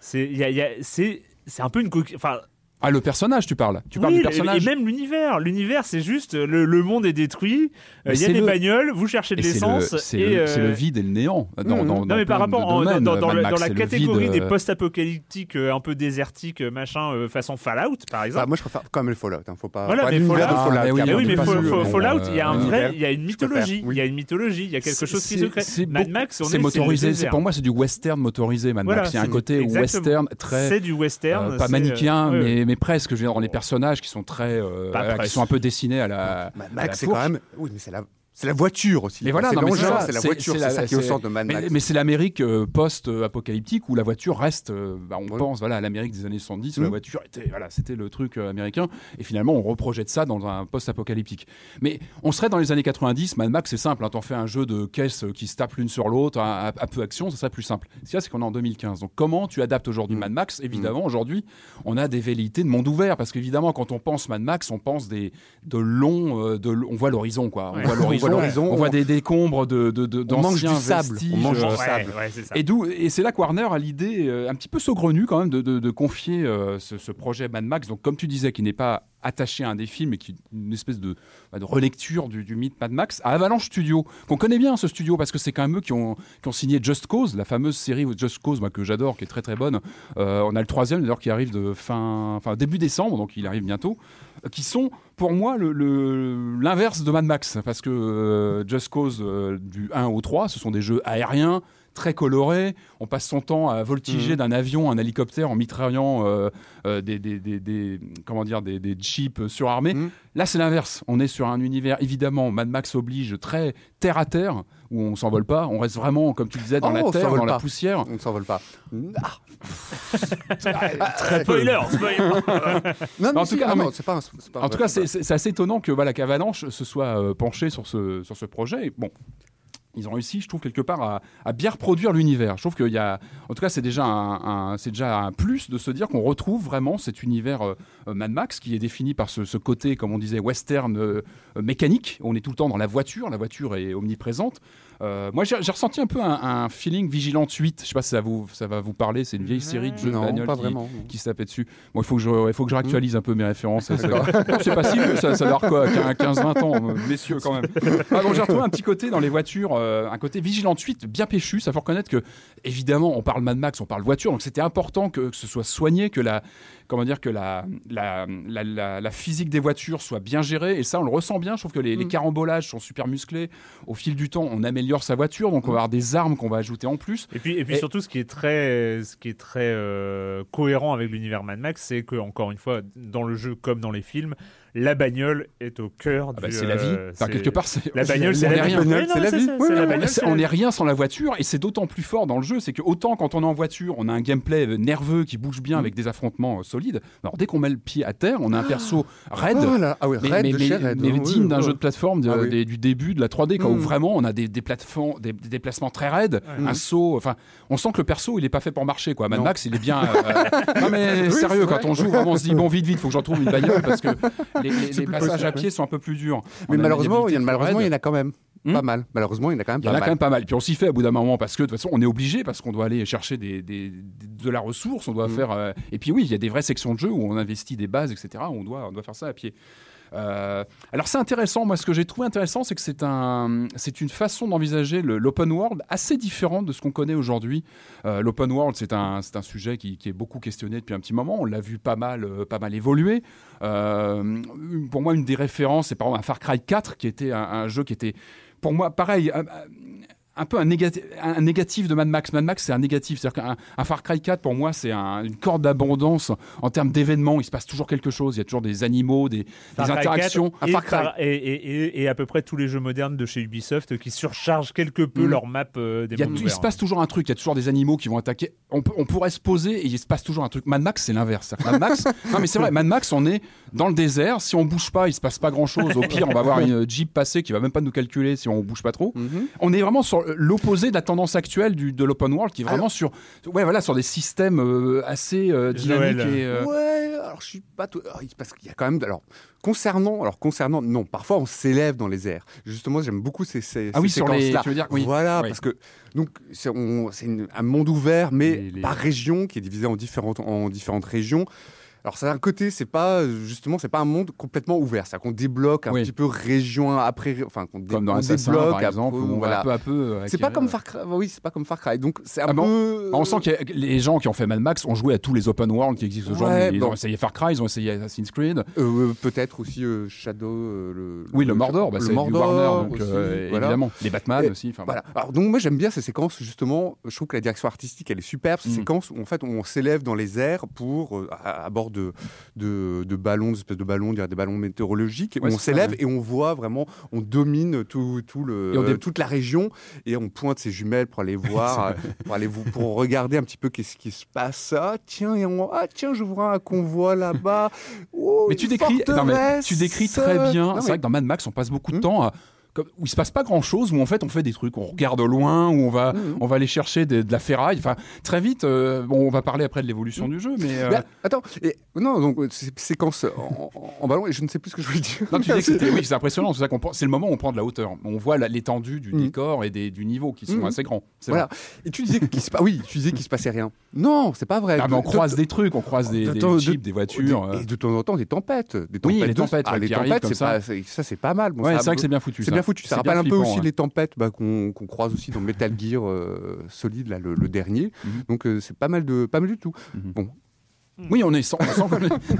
C'est, il y a- il y a- c'est, c'est un peu une coquille. Enfin, Ah, le personnage, tu parles. Tu parles oui, du personnage. Et même l'univers. L'univers, c'est juste le, le monde est détruit. euh, Il y a des le- bagnoles, vous cherchez de l'essence. c'est le- c'est euh, le vide et le néant. Dans, dans, non, dans mais par rapport en- domaines, dans, dans Mad le- Max, dans la catégorie vide, des euh, post-apocalyptiques euh, un peu désertiques, euh, machin, euh, façon Fallout, par exemple. Bah, moi, je préfère quand même le Fallout. Hein. Faut pas. Voilà, pas mais Fallout-. Ah, mais oui, oui, mais Fallout, euh, il y a un l'univers, vrai, il y a une mythologie, il y a une mythologie, il y a quelque chose qui se crée. Mad Max, on est c'est motorisé. pour moi, c'est du western motorisé. Mad Max, il y a un côté western très C'est du western, euh, pas manichéen, euh, mais. Mais presque. Je veux dire, dans les personnages qui sont très, euh, qui sont un peu dessinés à la. À la Max, c'est quand même. Oui, mais c'est la. C'est la voiture aussi. Mais voilà, c'est l'engin, c'est la voiture, c'est ça qui est au centre de Mad Max. mais c'est l'Amérique euh, post-apocalyptique où la voiture reste. euh, bah, on pense voilà à l'Amérique des années 70 où la Mm. voiture était voilà c'était le truc euh, américain et finalement on reprojette ça dans un post-apocalyptique. Mais on serait dans les années 90. Mad Max c'est simple. Hein, T'en fais un jeu de caisses qui se tapent l'une sur l'autre à, à- à peu action, ça serait plus simple. Ce qu'il c'est qu'on est en 2015. Donc comment tu adaptes aujourd'hui Mm. Mad Max? Évidemment aujourd'hui on a des velléités de monde ouvert parce qu'évidemment quand on pense Mad Max on pense des de longs de on voit l'horizon quoi. Ouais. On voit On voit l'horizon. l'horizon, On voit des décombres de de, de On mange du sable, on mange du sable. Et d'où et c'est là que Warner a l'idée euh, un petit peu saugrenue quand même de confier euh, ce, ce projet Mad Max. Donc comme tu disais, qui n'est pas attaché à un des films, mais qui une espèce de, bah, relecture du, mythe Mad Max à Avalanche Studio, qu'on connaît bien ce studio parce que c'est quand même eux qui ont, qui ont signé Just Cause, la fameuse série Just Cause que j'adore, qui est très très bonne. Euh, on a le troisième d'ailleurs qui arrive de fin, enfin début décembre, donc il arrive bientôt euh, qui sont pour moi l'inverse de Mad Max parce que euh, Just Cause du 1 au 3 ce sont des jeux aériens très colorés on passe son temps à voltiger d'un avion un hélicoptère en mitraillant euh, euh, des, des- des- des- comment dire des, des jeeps surarmés Mhm. là c'est l'inverse on est sur un univers évidemment Mad Max oblige très terre à terre où on s'envole pas on reste vraiment comme tu disais dans Oh, la on terre dans la poussière On ne s'envole pas. Ah. très peu. Spoiler, spoiler. Non, Mais en tout si, cas, ah c'est pas En tout cas, c'est- assez étonnant que voilà qu'Avalanche se soit euh, penché sur ce, sur ce projet. Et bon, ils ont réussi, je trouve, quelque part à, à bien reproduire l'univers. Je trouve qu'il y a, en tout cas, c'est déjà un, un- c'est déjà un plus de se dire qu'on retrouve vraiment cet univers euh, Mad Max qui est défini par ce, ce côté, comme on disait, western euh, euh, mécanique. On est tout le temps dans la voiture, la voiture est omniprésente. Euh, moi, j'ai ressenti un peu un, un feeling Vigilante 8. Je sais pas si ça, vous, ça va vous parler. C'est une vieille série de jeux de Non, bagnole pas qui, qui se tapait dessus. Bon, il faut que je, il faut que je réactualise un peu mes références. C'est pas si vieux, ça, ça doit avoir quoi, 15-20 ans, messieurs, quand même. Ah, bon, j'ai retrouvé un petit côté dans les voitures, euh, un côté Vigilante 8 bien péchu. Ça faut reconnaître que, évidemment, on parle Mad Max, on parle voiture, donc c'était important que, que ce soit soigné, que la, comment dire, que la, la, la, physique des voitures soit bien gérée. Et ça, on le ressent bien. Je trouve que les, les Mm. carambolages sont super musclés. Au fil du temps, on améliore sa voiture, donc on va avoir des armes qu'on va ajouter en plus. Et puis, et puis Et- surtout, ce qui est très, ce qui est très euh, cohérent avec l'univers Mad Max, c'est que encore une fois, dans le jeu comme dans les films, la bagnole est au cœur Ah bah, du. c'est la vie. euh, Enfin, quelque part, c'est La bagnole, c'est la vie. rien. C'est la on n'est rien sans la voiture et c'est d'autant plus fort dans le jeu, c'est que autant quand on est en voiture, on a un gameplay nerveux qui bouge bien avec des affrontements euh, solides. Alors dès qu'on met le pied à terre, on a un perso raide. Oh là, ah oui, Mais, digne oui, d'un oui. jeu de plateforme de- Ah oui. des- du début de la 3D, quoi, où Mm. vraiment on a des, des plateformes, des, des déplacements très raides, un saut. Enfin, on sent que le perso il est pas fait pour marcher, quoi. Mad. Max, il est bien. euh, non mais sérieux, quand on joue, vraiment, on se dit bon vite, vite, faut que j'en trouve une bagnole parce que les, passages possible, à pied sont un peu plus durs. Mais On malheureusement, il y, en- malheureusement, il y en a quand même. Hmm pas mal. Malheureusement, il y en a quand même Il y en pas a mal. quand même pas mal. Puis on s'y fait à bout d'un moment parce que de toute façon on est obligé parce qu'on doit aller chercher des, des- des- de la ressource, on doit Mm. faire. euh, Et puis oui, il y a des vraies sections de jeu où on investit des bases, etc. On doit, on doit faire ça à pied. Euh, alors c'est intéressant. Moi, ce que j'ai trouvé intéressant, c'est que c'est un, c'est une façon d'envisager l'open world assez différente de ce qu'on connaît aujourd'hui. Euh, l'open world, c'est un, c'est un sujet qui, est beaucoup questionné depuis un petit moment. On l'a vu pas mal, euh, pas mal évoluer. Pour moi, une des références, c'est par exemple un Far Cry 4, qui était un, un jeu qui était, pour moi, pareil. Un- peu un, négati- un négatif de Mad Max. Mad Max, c'est un négatif. C'est-à-dire qu'un un Far Cry 4, pour moi, c'est un- une corde d'abondance en termes d'événements. Il se passe toujours quelque chose. Il y a toujours des animaux, des, des Far Cry interactions. 4 et, par- et, et- à peu près tous les jeux modernes de chez Ubisoft qui surchargent quelque peu Mm. leur map euh, des Il, y a mondes tout- il se passe toujours un truc, il y a toujours des animaux qui vont attaquer. On, peut- on pourrait se poser et il se passe toujours un truc. Mad Max, c'est l'inverse. Mad Max, non mais c'est vrai, Mad Max, on est dans le désert. Si on bouge pas, il se passe pas grand-chose. Au pire, on va voir une Jeep passer qui va même pas nous calculer si on bouge pas trop. Mhm. On est vraiment sur l'opposé de la tendance actuelle du, de l'open world, qui est vraiment sur, ouais, voilà, sur des systèmes euh, assez euh, dynamiques Joël. et. euh, Ouais, alors je suis pas tout. alors, Parce qu'il y a quand même. Alors, concernant. Alors, concernant. Non, parfois on s'élève dans les airs. Justement, j'aime beaucoup ces, ces, Ah oui, ces sur les- séquences-là. tu veux dire, oui. Voilà, Oui. parce que. Donc, c'est un monde ouvert, mais Les- les- par région, qui est divisé en différentes, en différentes régions. Alors, ça, d'un côté, c'est pas. Justement, c'est pas un monde complètement ouvert. C'est-à-dire qu'on débloque un Oui. petit peu région après. Enfin, qu'on dé- Comme dans on Assassin, débloque par un exemple, peu, où on va voilà. peu à peu. euh, C'est pas comme euh, Far Cry. Oui, c'est pas comme Far Cry. Donc, c'est un Ah bon peu. On sent que les gens qui ont fait Mad Max ont joué à tous les open world qui existent aujourd'hui. Ouais, ils bon. ont essayé Far Cry, ils ont essayé Assassin's Creed. Euh, peut-être aussi euh, Shadow. euh, le, Oui, le Mordor, bah, le c'est Mordor Warner, donc aussi, euh, voilà. évidemment. Les Batman Et- aussi. Voilà. Alors, donc moi j'aime bien ces séquences justement. Je trouve que la direction artistique elle est superbe. Ces Mm. séquences où en fait on s'élève dans les airs pour euh, à, à bord de, de, de ballons, d'espèces de ballons, des ballons météorologiques. Ouais, on s'élève et on voit vraiment, on domine tout, tout le, dé- toute la région et on pointe ses jumelles pour aller voir, euh, pour aller vous, pour regarder un petit peu qu'est-ce qui se passe. Ah tiens, et on- ah tiens, je vois un convoi là-bas. Oh, Mais tu une décris, non, mais forteresse. tu décris très bien. C'est mais- vrai que dans Mad Max, on passe beaucoup de Hmm. temps à comme- où il se passe pas grand chose, où en fait on fait des trucs, on regarde au loin, où on va, Mhm. on va aller chercher de la ferraille. Enfin, très vite, euh, bon, on va parler après de l'évolution du jeu, mais. euh, Ben, attends, et, non, donc sé- séquence en, ballon, et je ne sais plus ce que je voulais dire. Non, tu disais que c'était, oui, c'est impressionnant. C'est ça qu'on c'est le moment où on prend de la hauteur. On voit la- l'étendue du décor et des, du niveau qui sont assez grands. C'est Voilà. vrai. Et tu disais qu'il se, oui, tu disais qu'il se passait rien. Non, c'est pas vrai. Ah, mais on croise de- des trucs, on croise des, de des voitures. euh. Et de temps en temps, des tempêtes. Des Oui, tempêtes les de- tempêtes, ah, les tempêtes, ça. c'est- pas mal. Ça- c'est vrai que c'est bien foutu. Bien foutu. Ça rappelle un peu aussi les tempêtes bah, qu'on croise aussi dans Metal Gear euh, Solid, là, le, le dernier. Mhm. Donc euh, c'est pas mal de pas mal du tout. Mhm. Bon, Oui, on, est,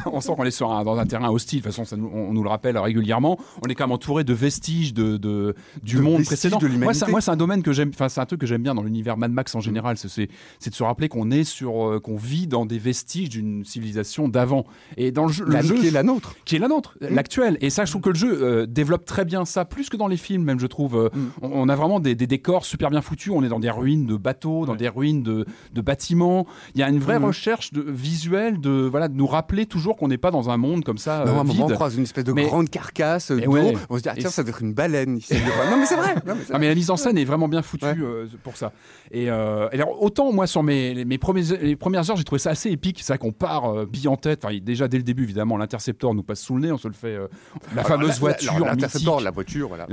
on sent qu'on est, sur un, dans un terrain hostile. De toute façon, ça nous- on, nous le rappelle régulièrement. On est quand même entouré de vestiges de, de- du De monde précédent. de moi, c'est, moi, c'est un domaine que j'aime. Enfin, c'est un truc que j'aime bien dans l'univers Mad Max en général. C'est, c'est, de se rappeler qu'on est sur, euh, qu'on vit dans des vestiges d'une civilisation d'avant. Et dans le jeu, le la, jeu qui est la nôtre. qui est la nôtre, l'actuelle. Et ça, je trouve que le jeu euh, développe très bien ça, plus que dans les films, même, je trouve. Euh, Mm. on, on a vraiment des, des décors super bien foutus. On est dans des ruines de bateaux, dans des ruines de, bâtiments. Il y a une vraie Mm. recherche de, visuelle de, voilà, de nous rappeler toujours qu'on n'est pas dans un monde comme ça, Non, euh, à un moment, on vide. croise une espèce de Mais- grande carcasse Et d'eau. ouais. On se dit, ah, tiens, ça doit être une baleine ici. non, mais c'est vrai. Non, mais Ah, mais la mise en scène est vraiment bien foutue Ouais. euh, pour ça. Et, euh, alors, autant moi sur mes, mes, premiers, les premières heures, j'ai trouvé ça assez épique. C'est vrai qu'on part euh, bille en tête. Enfin, déjà dès le début, évidemment, l'intercepteur nous passe sous le nez. On se le fait. euh, la Alors, fameuse la- la- voiture L'interceptor, la voiture, voilà.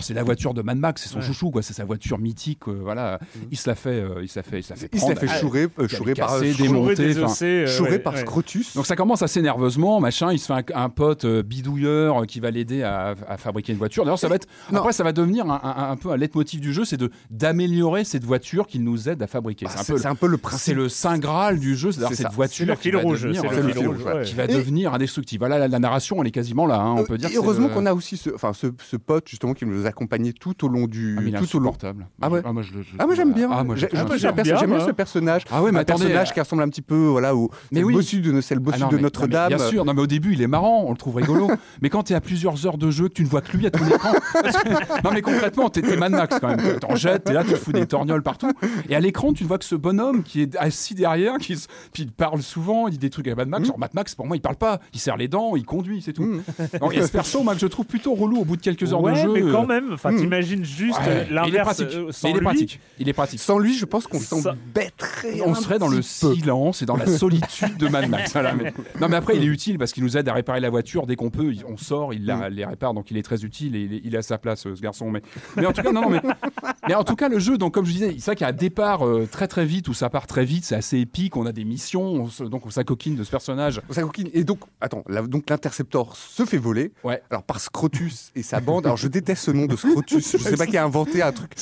C'est la voiture de Mad Max, c'est son chouchou, quoi. C'est sa voiture mythique, euh, voilà. Il se la fait, euh, il se la fait, il se la fait Il s'est prendre. fait Ah, chourer, euh, par, cassé, démonté, Chourer, par ouais. Scrotus. Donc ça commence assez nerveusement, machin. Il se fait un, un pote euh, bidouilleur euh, qui va l'aider à, à fabriquer une voiture. D'ailleurs, ça va être Non. après ça va devenir un, un- un peu un leitmotiv du jeu, c'est de d'améliorer cette voiture qu'il nous aide à fabriquer. Bah, c'est un c'est peu c'est un peu le c'est principe. le saint graal du jeu, c'est-à-dire C'est cette ça. C'est voiture le qui fil va rouge. devenir, C'est euh, le fil rouge. ouais. qui va Et- devenir indestructible. Voilà, la, la narration, elle est quasiment là. hein, on peut dire. et c'est heureusement qu'on a aussi ce, enfin, ce, ce pote justement qui nous accompagnait tout au long du, Ah, tout au long. Ah ouais. Ah moi j'aime bien. Ah, moi, j'aime bien, ce personnage. Ah ouais, mais personnage qui ressemble un petit peu voilà au Mais c'est le oui. bossu de c'est le bossu Ah non, de mais- Notre-Dame. Bien sûr, non, mais au début, il est marrant, on le trouve rigolo. mais quand tu es à plusieurs heures de jeu, que tu ne vois que lui à ton écran. non, mais concrètement, t'es Mad Max quand même. T'en jettes, t'es là, tu te fous des torgnoles partout. Et à l'écran, tu ne vois que ce bonhomme qui est assis derrière, qui puis il parle souvent, il dit des trucs à Mad Max. Genre, Mad Max, pour moi, il parle pas. Il serre les dents, il conduit, c'est tout. Mm. Donc, y a ce perso, moi, que je trouve plutôt relou au bout de quelques heures ouais, de jeu. mais quand euh, même, enfin, Hmm. t'imagines juste ouais, euh, il est l'inverse euh, sans il est lui. pratique. Il est pratique. Sans lui, je pense qu'on s'embêterait. On serait dans le silence et dans la solitude de Mad Max. voilà, mais- Non, mais après, il est utile parce qu'il nous aide à réparer la voiture dès qu'on peut. On sort, il la- les répare, donc il est très utile et il est, il à sa place, euh, ce garçon. Mais, mais en tout cas, non, non, mais, mais en tout cas, le jeu, donc comme je disais, c'est vrai qu'il y a un départ euh, très très vite où ça part très vite, c'est assez épique. On a des missions, on se- donc on s'acoquine de ce personnage. Ça coquine. Et donc, attends, donc l'interceptor se fait voler. Ouais. Alors par Scrotus et sa bande. Alors je déteste ce nom de Scrotus. Je sais pas qui a inventé un truc.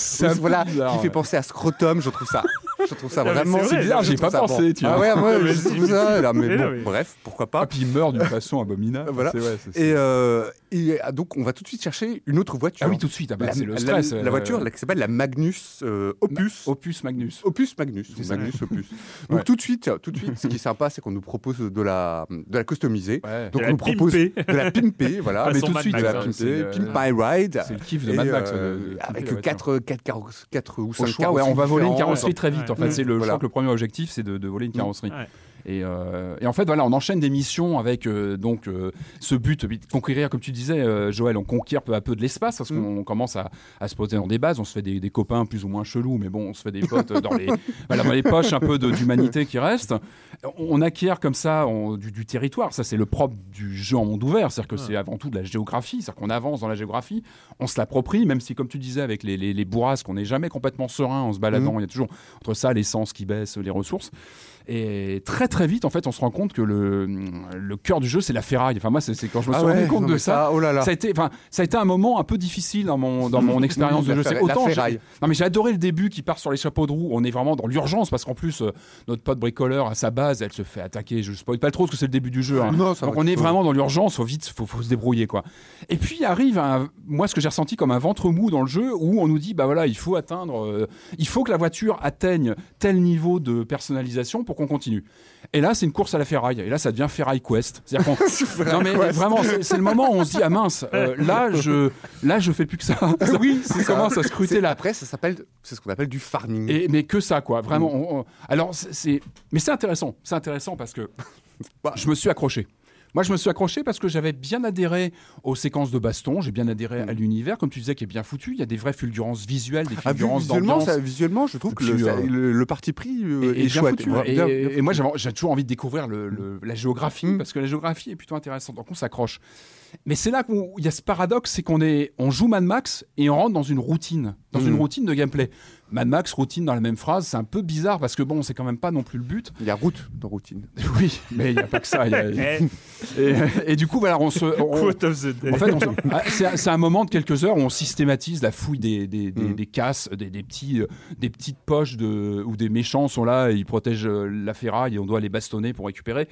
Voilà, bizarre, qui ouais. fait penser à Scrotum. Je trouve ça. Je trouve ça vraiment. c'est vrai, bizarre, j'y ai pas pensé, bon. tu vois. Ah ouais, ouais, je trouve ça. là, mais bon, bref, pourquoi Ah, pas. puis il meurt d'une façon abominable. Voilà. Et, euh, et, ah, donc on va tout de suite chercher une autre voiture. Ah oui, tout de suite. ah bah, La, c'est le la- stress. la euh, voiture là, qui s'appelle la Magnus euh, Opus. Opus Magnus. Opus Magnus, C'est ou. Magnus Opus. Donc Ouais. tout de suite, tout de suite, ce qui est sympa, c'est qu'on nous propose de la, de la customiser. Ouais. Donc De on la nous propose pimper. de la pimper, voilà. Mais tout de suite, de la hein. c'est pimper, le- Pimp My Ride. C'est le kiff de Mad Max. euh, euh, de- de avec pimper la 4, 4, 4, ou 5 Au choix, ouais, on va voler une carrosserie très vite. En fait, c'est le, je crois que le premier objectif, c'est de, de voler une carrosserie. Et, euh, et en fait, voilà, on enchaîne des missions avec euh, donc euh, ce but de conquérir, comme tu disais, Joël, on conquiert peu à peu de l'espace parce qu'on commence à, à se poser dans des bases. On se fait des, des copains plus ou moins chelous, mais bon, on se fait des potes dans les, voilà, dans les poches un peu d'humanité qui reste. On acquiert comme ça on- du, du territoire. Ça, c'est le propre du jeu en monde ouvert. C'est-à-dire que c'est avant tout de la géographie. C'est-à-dire qu'on avance dans la géographie, on se l'approprie, même si, comme tu disais, avec les, les, les bourrasques, on n'est jamais complètement serein en se baladant. Il y a toujours entre ça, l'essence qui baisse, les ressources. Et très très vite, en fait, on se rend compte que le, le cœur du jeu, c'est la ferraille. Enfin, moi, c'est quand je me suis Ah ouais, rendu compte de ça. oh là là. Ça a été, enfin, ça a été un moment un peu difficile dans mon dans mon expérience de jeu. C'est autant non mais j'ai adoré le début qui part sur les chapeaux de roue. On est vraiment dans l'urgence parce qu'en plus euh, notre pote bricoleur à sa base, elle se fait attaquer. Je spoil pas trop parce que c'est le début du jeu. hein. Non, Donc on est vraiment dans l'urgence. Faut vite, faut, faut se débrouiller quoi. Et puis arrive un, moi ce que j'ai ressenti comme un ventre mou dans le jeu où on nous dit bah voilà il faut atteindre, euh, il faut que la voiture atteigne tel niveau de personnalisation pour qu'on continue. Et là c'est une course à la ferraille. Et là ça devient Ferraille Quest. C'est-à-dire qu'on- non mais vraiment c'est le moment où on se dit ah mince euh, là je là je fais plus que ça. Oui, c'est commence à scruter la Après, ça s'appelle, c'est ce qu'on appelle du farming. et, mais que ça, quoi. Vraiment. on- on- alors, c'est- c'est. Mais c'est intéressant. C'est intéressant parce que Bah. je me suis accroché. Moi, je me suis accroché parce que j'avais bien adhéré aux séquences de baston. J'ai bien adhéré à l'univers, comme tu disais, qui est bien foutu. Il y a des vraies fulgurances visuelles, des Ah, fulgurances visuellement, ça- visuellement, je trouve que puis, le, ça- euh, le- le parti pris euh, est, bien chouette. foutu. Ouais, Et, bien- et- bien et moi, j'ai toujours envie de découvrir le- la géographie, Mm. parce que la géographie est plutôt intéressante. Donc, on s'accroche. Mais c'est là qu'il y a ce paradoxe, c'est qu'on est, on joue Mad Max et on rentre dans une routine, dans une Mm. routine de gameplay. Mad Max, routine dans la même phrase, c'est un peu bizarre parce que bon, c'est quand même pas non plus le but. Il y a route dans routine. Oui, mais il n'y a pas que ça. il y a- Eh, et, et du coup, voilà, on se. on- Quote of the day. en fait, on se- ah, c'est c'est un moment de quelques heures où on systématise la fouille des, des, des, Mm. des casses, des, des petits, euh, des petites poches de, où des méchants sont là et ils protègent euh, la ferraille et on doit les bastonner pour récupérer.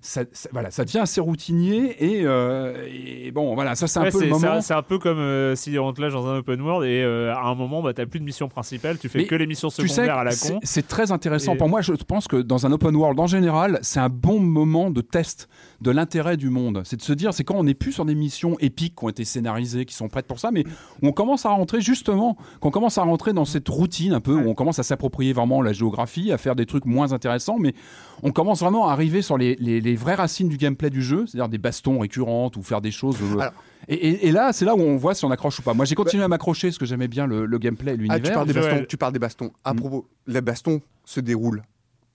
Ça, ça- voilà, ça devient assez routinier et, euh, et bon, voilà, ça c'est un peu le moment. c'est un- peu comme euh, si on te lâche dans un open world et euh, à un moment, bah, t'as plus de mission principale, tu fais Mais que les missions Tu sais, secondaires à la con. c'est très intéressant. Et- Pour moi, je pense que dans un open world en général, c'est un bon moment de test de l'intérêt du monde. C'est de se dire, c'est quand on n'est plus sur des missions épiques qui ont été scénarisées, qui sont prêtes pour ça, mais on commence à rentrer justement, qu'on commence à rentrer dans cette routine un peu, où on commence à s'approprier vraiment la géographie, à faire des trucs moins intéressants, mais on commence vraiment à arriver sur les, les- les vraies racines du gameplay du jeu, c'est-à-dire des bastons récurrentes ou faire des choses. euh, Alors- et, et- et là, c'est là où on voit si on accroche ou pas. Moi, j'ai continué à m'accrocher parce que j'aimais bien le, le gameplay et Ah, l'univers. tu parles des Joël. bastons. Tu parles des bastons. À Mm. propos, les bastons se déroulent.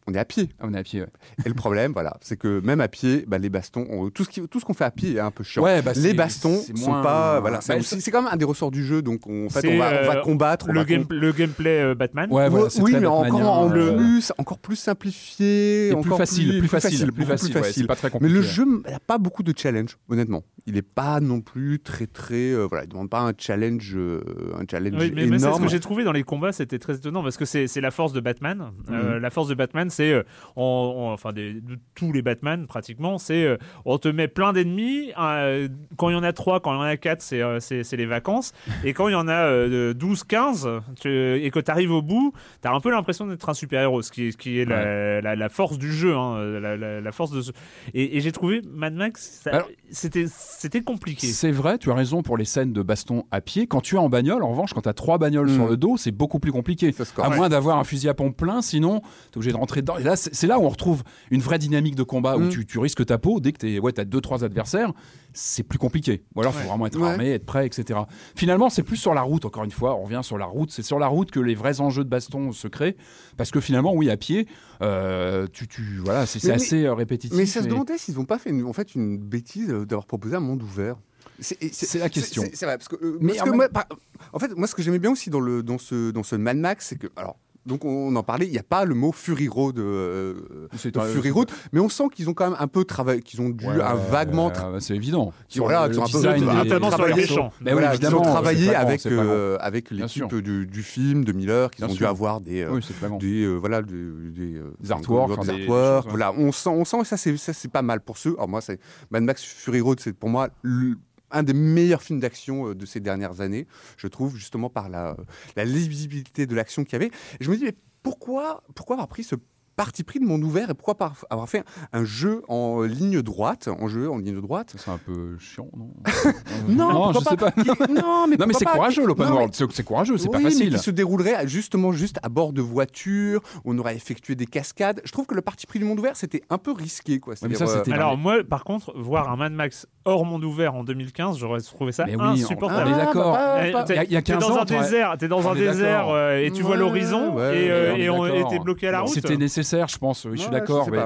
On est à pied. Ah, on est à pied. ouais. Et le problème, voilà, c'est que même à pied, bah, les bastons, on- tout ce qui- tout ce qu'on fait à pied est un peu chiant. Ouais, bah, les bastons c'est sont moins- pas, voilà, c'est Bah, aussi- c'est quand même un des ressorts du jeu, donc on, en fait, on va, on va euh, combattre. Le, va game- le gameplay euh, Batman. Ouais, voilà, Ouais, c'est oui, très mais encore, en euh, plus, encore plus simplifié, et encore plus facile, plus facile, plus facile. ouais, c'est pas très Mais le jeu n'a pas beaucoup de challenge, honnêtement. Il n'est pas non plus très très, voilà, il demande pas un challenge, un challenge Oui, mais, mais c'est ce énorme. que j'ai trouvé dans les combats, c'était très étonnant parce que c'est la force de Batman. Mhm. la force de Batman, c'est, euh, on- on- enfin, des- de tous les Batman pratiquement, c'est euh, on te met plein d'ennemis. euh, quand il y en a 3, quand il y en a 4, c'est c'est c'est les vacances. Et quand il y en a euh, 12, 15, tu- et que tu arrives au bout, tu as un peu l'impression d'être un super-héros, ce qui ce qui est la, la- la force du jeu, hein, la, la- la force de ce- Et, et j'ai trouvé Mad Max, ça- Alors- c'était c'était compliqué. C'est vrai, tu as raison pour les scènes de baston à pied. Quand tu es en bagnole, en revanche, quand tu as trois bagnoles Mm. sur le dos, c'est beaucoup plus compliqué. À moins d'avoir un fusil à pompe plein, sinon, tu es obligé de rentrer rentrer dedans. Et là, c'est là où on retrouve une vraie dynamique de combat où Mm. tu, tu risques ta peau. Dès que tu ouais, as deux, trois adversaires, c'est plus compliqué. Ou alors, il faut vraiment être armé, être prêt, etc. Finalement, c'est plus sur la route, encore une fois, on revient sur la route. C'est sur la route que les vrais enjeux de baston se créent. Parce que finalement, oui, à pied, euh, tu, tu, voilà, c'est assez euh, répétitif. Mais ça se demandait s'ils n'ont pas fait une, en fait une bêtise euh, d'avoir proposé un monde ouvert. C'est la question. C'est vrai parce que, euh, Mais parce en que même- moi, par- en fait, moi, ce que j'aimais bien aussi dans le dans ce dans ce Mad Max, c'est que alors. Donc on en parlait, il n'y a pas le mot Fury Road, euh, C'est de un- Fury Road, mais on sent qu'ils ont quand même un peu travaillé, qu'ils ont dû Ouais, un vaguement euh, c'est évident. Qui ont- un peu- design Notamment des- sur les travaillé- voilà, qu'ils évidemment, ont travaillé avec euh, avec l'équipe du, du film de Miller, qu'ils ont dû avoir des euh, Oui, c'est flagrant. des euh, voilà des, des, Des artworks, des des- artworks, ouais. voilà. On sent on sent et ça c'est ça c'est pas mal pour ceux. Alors moi c'est Mad Max Fury Road c'est pour moi le- un des meilleurs films d'action euh, de ces dernières années, je trouve, justement par la, la lisibilité de l'action qu'il y avait. Je me dis, mais pourquoi, pourquoi avoir pris ce parti pris de monde ouvert et pourquoi pas avoir fait un jeu en ligne droite, en jeu en ligne droite C'est un peu chiant, non? Non, je pourquoi sais pas? Qui- Non, mais, Non, mais pourquoi c'est pas? courageux l'open world. C'est courageux, c'est pas oui, mais facile. qui se déroulerait justement juste à bord de voitures, où on aurait effectué des cascades. Je trouve que le parti pris du monde ouvert, c'était un peu risqué. Quoi. mais ça, euh, Alors moi, par contre, voir un Mad Max hors monde ouvert en 2015, j'aurais trouvé ça Mais oui, on- insupportable. on est d'accord. bah, Eh, pas- t'es- Il y a- il y a t'es 15 dans ans, un désert, t'es dans On un désert euh, et tu vois l'horizon ouais, et, euh, était bloqué à la route. C'était nécessaire, je pense. Oui, je suis d'accord. Mais.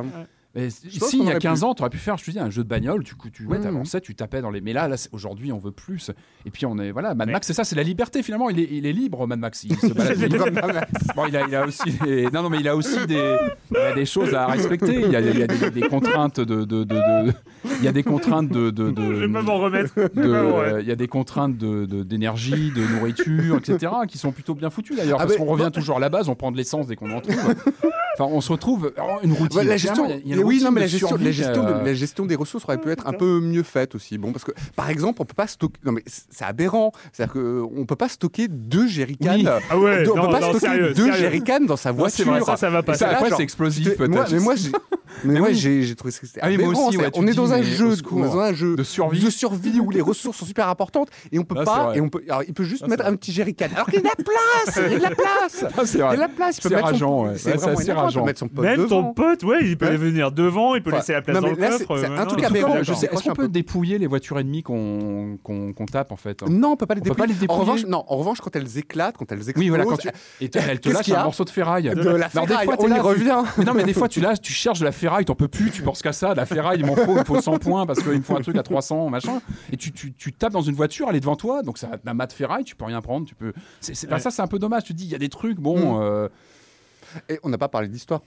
Mais si, il y a aurait 15 pu. ans, tu aurais pu faire, je te dis, un jeu de bagnole. Tu, tu ouais, Mhm. t'avançais, tu tapais dans les. Mais là, aujourd'hui, on veut plus. Et puis, on est. Voilà, Mad Max, c'est ça, c'est la liberté finalement. Il est, il est libre, Mad Max. Il se balade libre. Bon, il a, il a aussi des... Non, non, mais il a aussi des, il a des choses à respecter. Il y a, il y a des, des contraintes de, de, de, de- Il y a des contraintes de. Je vais pas m'en remettre. Euh, il y a des contraintes d'énergie, de, nourriture, etc., qui sont plutôt bien foutues d'ailleurs. Ah parce qu'on revient toujours à la base, on prend de l'essence dès qu'on en trouve. Enfin, on se retrouve une routine. Ouais, la gestion, Clairement, il y a une et oui, non, mais la gestion, survie, la, gestion de- euh, la gestion des ressources aurait pu être un peu mieux faite aussi. Bon, parce que par exemple, on peut pas stocker. Non, mais c'est aberrant. C'est-à-dire qu'on peut pas stocker deux jerrycans. Oui. Ah ouais, on non, peut pas non, stocker sérieux, deux jerrycans dans sa Ouais, voiture. c'est vrai, Ça, ça va pas. Ça, là, après, c'est explosif, peut-être. mais moi, j'ai- mais moi, j'ai j'ai trouvé que c'était Ah moi aussi, ouais, on est dans un jeu, dans un jeu De survie. de survie où les ressources sont super importantes et on peut Ah, pas et on peut. Alors, il peut juste Ah, mettre un petit jerrycan. Alors qu'il y a de la place, il y a de la place. Ah, Il y a de la place. Il peut C'est rageant, ouais. C'est Ouais, vraiment rageant. mettre son pote Même devant. ton pote, ouais, il peut Ouais. venir devant, il peut Enfin, laisser la place non, dans le coffre. c'est un truc aberrant, Est-ce qu'on peut peu. dépouiller les voitures ennemies qu'on tape en fait Non, on peut pas les dépouiller. pas les dépouiller En revanche, non. En revanche, quand elles éclatent, quand elles explosent, Oui, voilà, quand tu... Et tu- elle te lâche qu'il y un a morceau de ferraille. de la Alors, des ferraille, on y revient. Mais non, mais des fois, tu lâches, tu cherches de la ferraille, t'en peux plus, tu penses qu'à ça, de la ferraille, il m'en faut, il me faut 100 points parce qu'il me faut un truc à 300, machin. Et tu, tu, tu tapes dans une voiture, elle est devant toi, donc ça un mat de ferraille, tu peux rien prendre, tu peux. enfin, Ouais. Ça, c'est un peu dommage. Tu te dis, il y a des trucs, bon. Mm. euh, Et on n'a pas parlé d'histoire.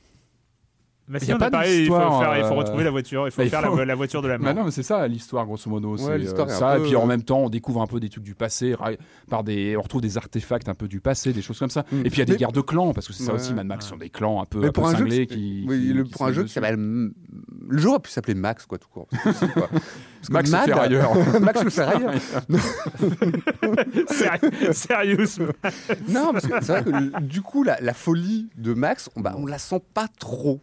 Mais Il y a sinon, pas pareil, il faut, d'histoire, faire- il faut euh, retrouver la voiture, il faut bah, il faire faut- La, la voiture de la Bah mort. non, mais c'est ça l'histoire, grosso modo. c'est euh, ça. peu, Et puis en même temps, on découvre un peu des trucs du passé, par des, on retrouve des artefacts un peu du passé, des choses comme ça. Mm. Et puis il y a des Mais- guerres de clans, parce que c'est ça Ouais. aussi, Mad Max, sont des clans un peu, Mais un peu pour un jeu cinglés qui- qui. Oui, qui- le- qui pour un jeu qui s'appelle. Le jeu aurait pu s'appeler Max, quoi, tout court. Aussi, quoi. Parce que Max le Mad- ferrailleur. Max le ferrailleur. Sérieux-. Non, parce que c'est vrai que du coup, la, la folie de Max, on, bah, on la sent pas trop.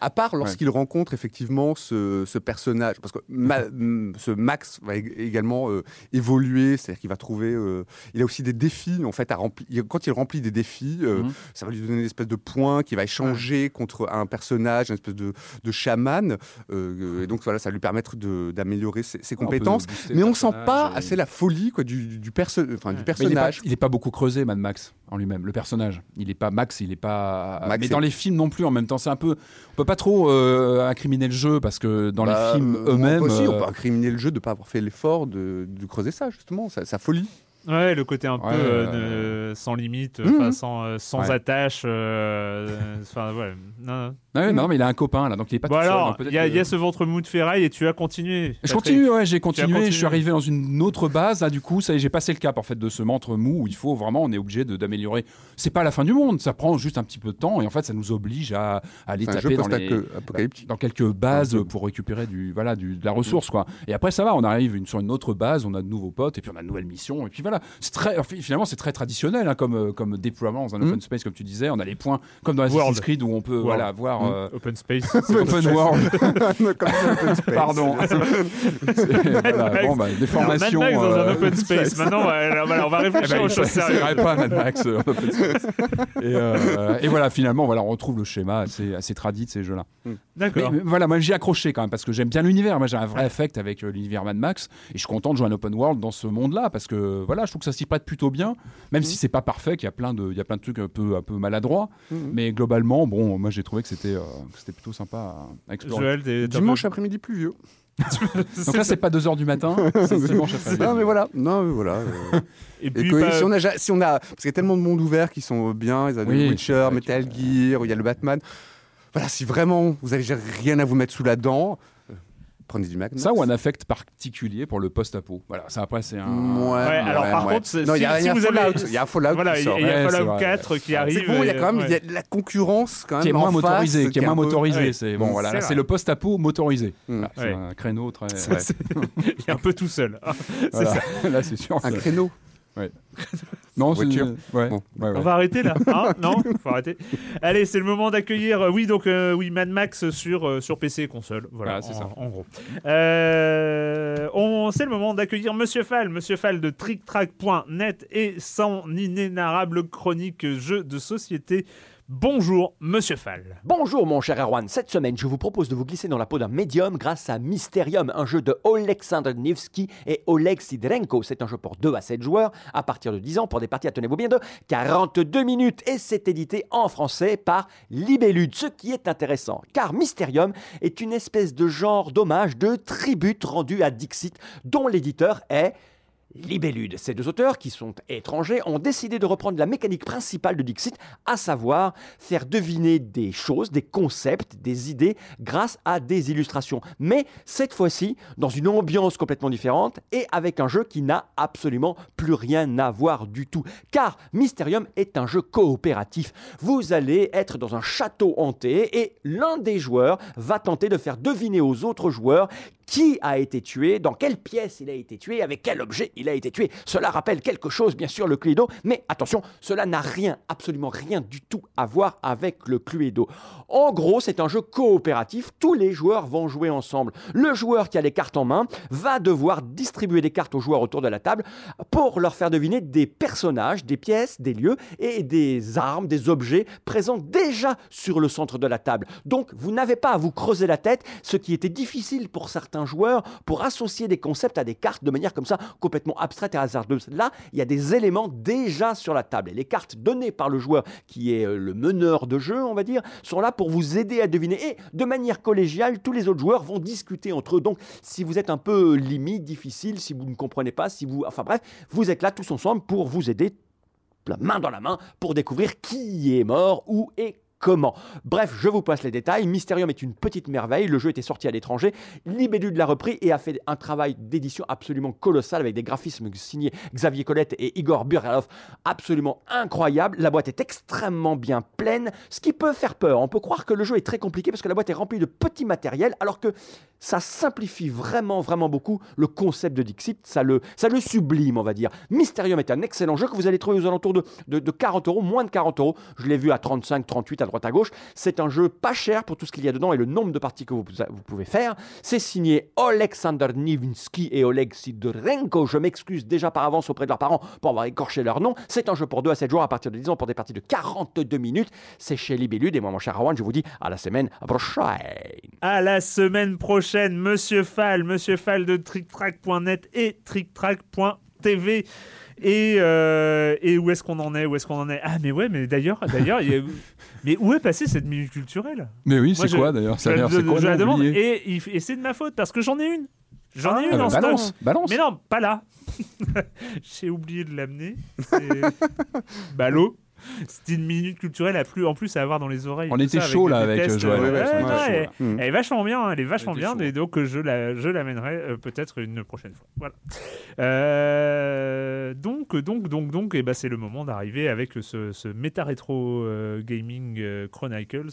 À part lorsqu'il rencontre effectivement ce, ce personnage, parce que Ma- ce Max va ég- également euh, évoluer, c'est-à-dire qu'il va trouver, euh, il a aussi des défis en fait à remplir. Quand il remplit des défis, euh, Mhm. ça va lui donner une espèce de point qui va échanger contre un personnage, une espèce de, de chaman, et donc voilà, ça va lui permettre d'améliorer ses, compétences. Mais on sent pas assez la folie quoi, du, du, perso- enfin, du Mais il est, pas, personnage. il est pas beaucoup creusé, Mad Max, en lui-même, le personnage. Il est pas Max, il est pas. Max mais est- dans les films non plus, en même temps, c'est un peu. On peut pas trop euh, incriminer le jeu parce que dans Bah, les films euh, eux-mêmes. aussi, on euh, peut incriminer le jeu de ne pas avoir fait l'effort de, de creuser ça, justement, sa, sa folie. Ouais, le côté un peu euh, sans limite, enfin, sans, sans Ouais. attache. euh, Enfin, ouais. Non, non. Ah ouais, non, mais il a un copain là, donc il est pas Bon tout seul, alors, il y, a- que- il y a ce ventre mou de ferraille et tu as continué. Je continue, ouais, j'ai continué, continué. je suis arrivé dans une autre base, là du coup, ça y est, j'ai passé le cap en fait de ce ventre mou où il faut vraiment, on est obligé de- d'améliorer. C'est pas la fin du monde, ça prend juste un petit peu de temps et en fait ça nous oblige à, à aller taper dans les, post-apocalyptique. dans quelques bases pour récupérer du, voilà, du, de la ressource quoi. Et après ça va, on arrive une, sur une autre base, on a de nouveaux potes et puis on a de nouvelles missions et puis voilà, c'est très, finalement, c'est très traditionnel hein, comme, euh, comme déploiement dans un Mm. open space, comme tu disais. On a les points, comme dans. Assassin's Creed, où on peut World. voilà, voir. Euh, Open space. Open World. Comme ça, open space. Pardon. C'est- voilà, bon, bah, des formations. Mad Max dans un euh, open space. Maintenant, on va eh réfléchir ben, aux choses sérieuses. pas Mad Max euh, en open space. et, euh, et voilà, finalement, voilà, on retrouve le schéma assez, assez tradit de ces jeux-là. Mais, D'accord. mais voilà, moi j'ai accroché quand même parce que j'aime bien l'univers. Moi j'ai un vrai affect avec euh, l'univers Mad Max et je suis content de jouer un open world dans ce monde-là parce que voilà, je trouve que ça s'y prête plutôt bien, même si c'est pas parfait, qu'il y a plein de, il y a plein de trucs un peu, un peu maladroits. Mhm. Mais globalement, bon, moi j'ai trouvé que c'était, euh, c'était plutôt sympa à, explorer. Joël, Dimanche après-midi pluvieux. Donc là, c'est pas 2h du matin, c'est dimanche après-midi. Non mais voilà, non mais voilà. euh, Et Et puis, que- pas- si on a, si on a, parce qu'il y a tellement de mondes ouverts qui sont bien, il y a Oui, The Witcher, Metal euh, Gear, il y a le Batman. Voilà, si vraiment vous avez rien à vous mettre sous la dent, euh, prenez du Mac. Ça ou un affect particulier pour le post-apo. Voilà, ça après c'est un. Ouais, Ouais, alors par ouais. contre, non, il y a, si- y a si vous Fallout, avez- il y a Fallout Voilà, qui il y a, sort. il y a Ouais, Fallout vrai. 4 qui arrive. C'est bon, il y a et- quand même ouais. il y a de la concurrence quand même. qui est moins en face, motorisé, qui est moins peu- motorisé. Ouais. C'est bon, voilà, C'est le post-apo motorisé. Mm. C'est Ouais. un créneau très. Ouais. Il est un peu tout seul. C'est ça. Là, c'est sûr. Un c'est- Non, c'est Voiture. Ouais. Bon. ouais, ouais. On va arrêter là hein Non Faut arrêter. Allez, c'est le moment d'accueillir. euh, Oui, donc euh, oui, Mad Max sur euh, sur PC et console. Voilà, Voilà, c'est en, ça. en gros. Euh, on, c'est le moment d'accueillir Monsieur Fall, Monsieur Fall de TrickTrack.net et son inénarrable chronique jeux de société. Bonjour, Monsieur Fall. Bonjour mon cher Erwan, cette semaine je vous propose de vous glisser dans la peau d'un médium grâce à Mysterium, un jeu de Oleksandr Nevsky et Oleg Sidrenko. C'est un jeu pour 2 à 7 joueurs à partir de 10 ans pour des parties, tenez-vous bien, de 42 minutes et c'est édité en français par Libellude, ce qui est intéressant car Mysterium est une espèce de genre d'hommage de tribute rendu à Dixit dont l'éditeur est Libellude. Ces deux auteurs, qui sont étrangers, ont décidé de reprendre la mécanique principale de Dixit, à savoir faire deviner des choses, des concepts, des idées grâce à des illustrations. Mais cette fois-ci, dans une ambiance complètement différente et avec un jeu qui n'a absolument plus rien à voir du tout. Car Mysterium est un jeu coopératif. Vous allez être dans un château hanté et l'un des joueurs va tenter de faire deviner aux autres joueurs qui a été tué, dans quelle pièce il a été tué, avec quel objet il a été tué. Cela rappelle quelque chose, bien sûr, le Cluedo, mais attention, cela n'a rien, absolument rien du tout à voir avec le Cluedo. En gros, c'est un jeu coopératif, tous les joueurs vont jouer ensemble. Le joueur qui a les cartes en main va devoir distribuer des cartes aux joueurs autour de la table pour leur faire deviner des personnages, des pièces, des lieux et des armes, des objets présents déjà sur le centre de la table. Donc, vous n'avez pas à vous creuser la tête, ce qui était difficile pour certains joueurs pour associer des concepts à des cartes de manière comme ça complètement abstraite et hasardeuse. Là, il y a des éléments déjà sur la table et les cartes données par le joueur qui est euh, le meneur de jeu, on va dire, sont là pour vous aider à deviner et de manière collégiale, tous les autres joueurs vont discuter entre eux. Donc, si vous êtes un peu limite, difficile, si vous ne comprenez pas, si vous enfin bref, vous êtes là tous ensemble pour vous aider la main dans la main pour découvrir qui est mort, où et comment. Bref, je vous passe les détails. Mysterium est une petite merveille. Le jeu était sorti à l'étranger. Libellud l'a repris et a fait un travail d'édition absolument colossal avec des graphismes signés Xavier Colette et Igor Buralov absolument incroyable. La boîte est extrêmement bien pleine, ce qui peut faire peur. On peut croire que le jeu est très compliqué parce que la boîte est remplie de petits matériels alors que ça simplifie vraiment, vraiment beaucoup le concept de Dixit. Ça le, ça le sublime, on va dire. Mysterium est un excellent jeu que vous allez trouver aux alentours de 40 euros, moins de 40 euros. Je l'ai vu à 35, 38 à droite à gauche. C'est un jeu pas cher pour tout ce qu'il y a dedans et le nombre de parties que vous, vous pouvez faire. C'est signé Alexander Nivinsky et Oleg Sidorenko. Je m'excuse déjà par avance auprès de leurs parents pour avoir écorché leur nom. C'est un jeu pour 2 à 7 jours à partir de 10 ans pour des parties de 42 minutes. C'est chez Libellude et moi, mon cher Arwan, je vous dis à la semaine prochaine. À la semaine prochaine, Monsieur Fall, Monsieur Fall de TrickTrack.net et TrickTrack.tv. Et, euh, et où est-ce qu'on en est Où est-ce qu'on en est Ah mais ouais, mais d'ailleurs, d'ailleurs, mais où est passée cette minute culturelle? Mais oui, c'est quoi d'ailleurs je, je- c'est quoi je la demande et, c'est de ma faute parce que j'en ai une. J'en ai Ah, une bah, en stock. balance, balance. Mais non, pas là. J'ai oublié de l'amener. Ballot. C'était une minute culturelle à plus, en plus à avoir dans les oreilles. On était ça, chaud, là, avec, tests. Joël. Ouais, Ouais, ouais, ouais, non, ouais, elle, est vachement bien, elle est vachement bien, chaud. et donc euh, je la, je l'amènerai euh, peut-être une prochaine fois. Voilà. Euh, donc, donc, donc, donc, et ben c'est le moment d'arriver avec ce, ce méta rétro euh, gaming euh, Chronicles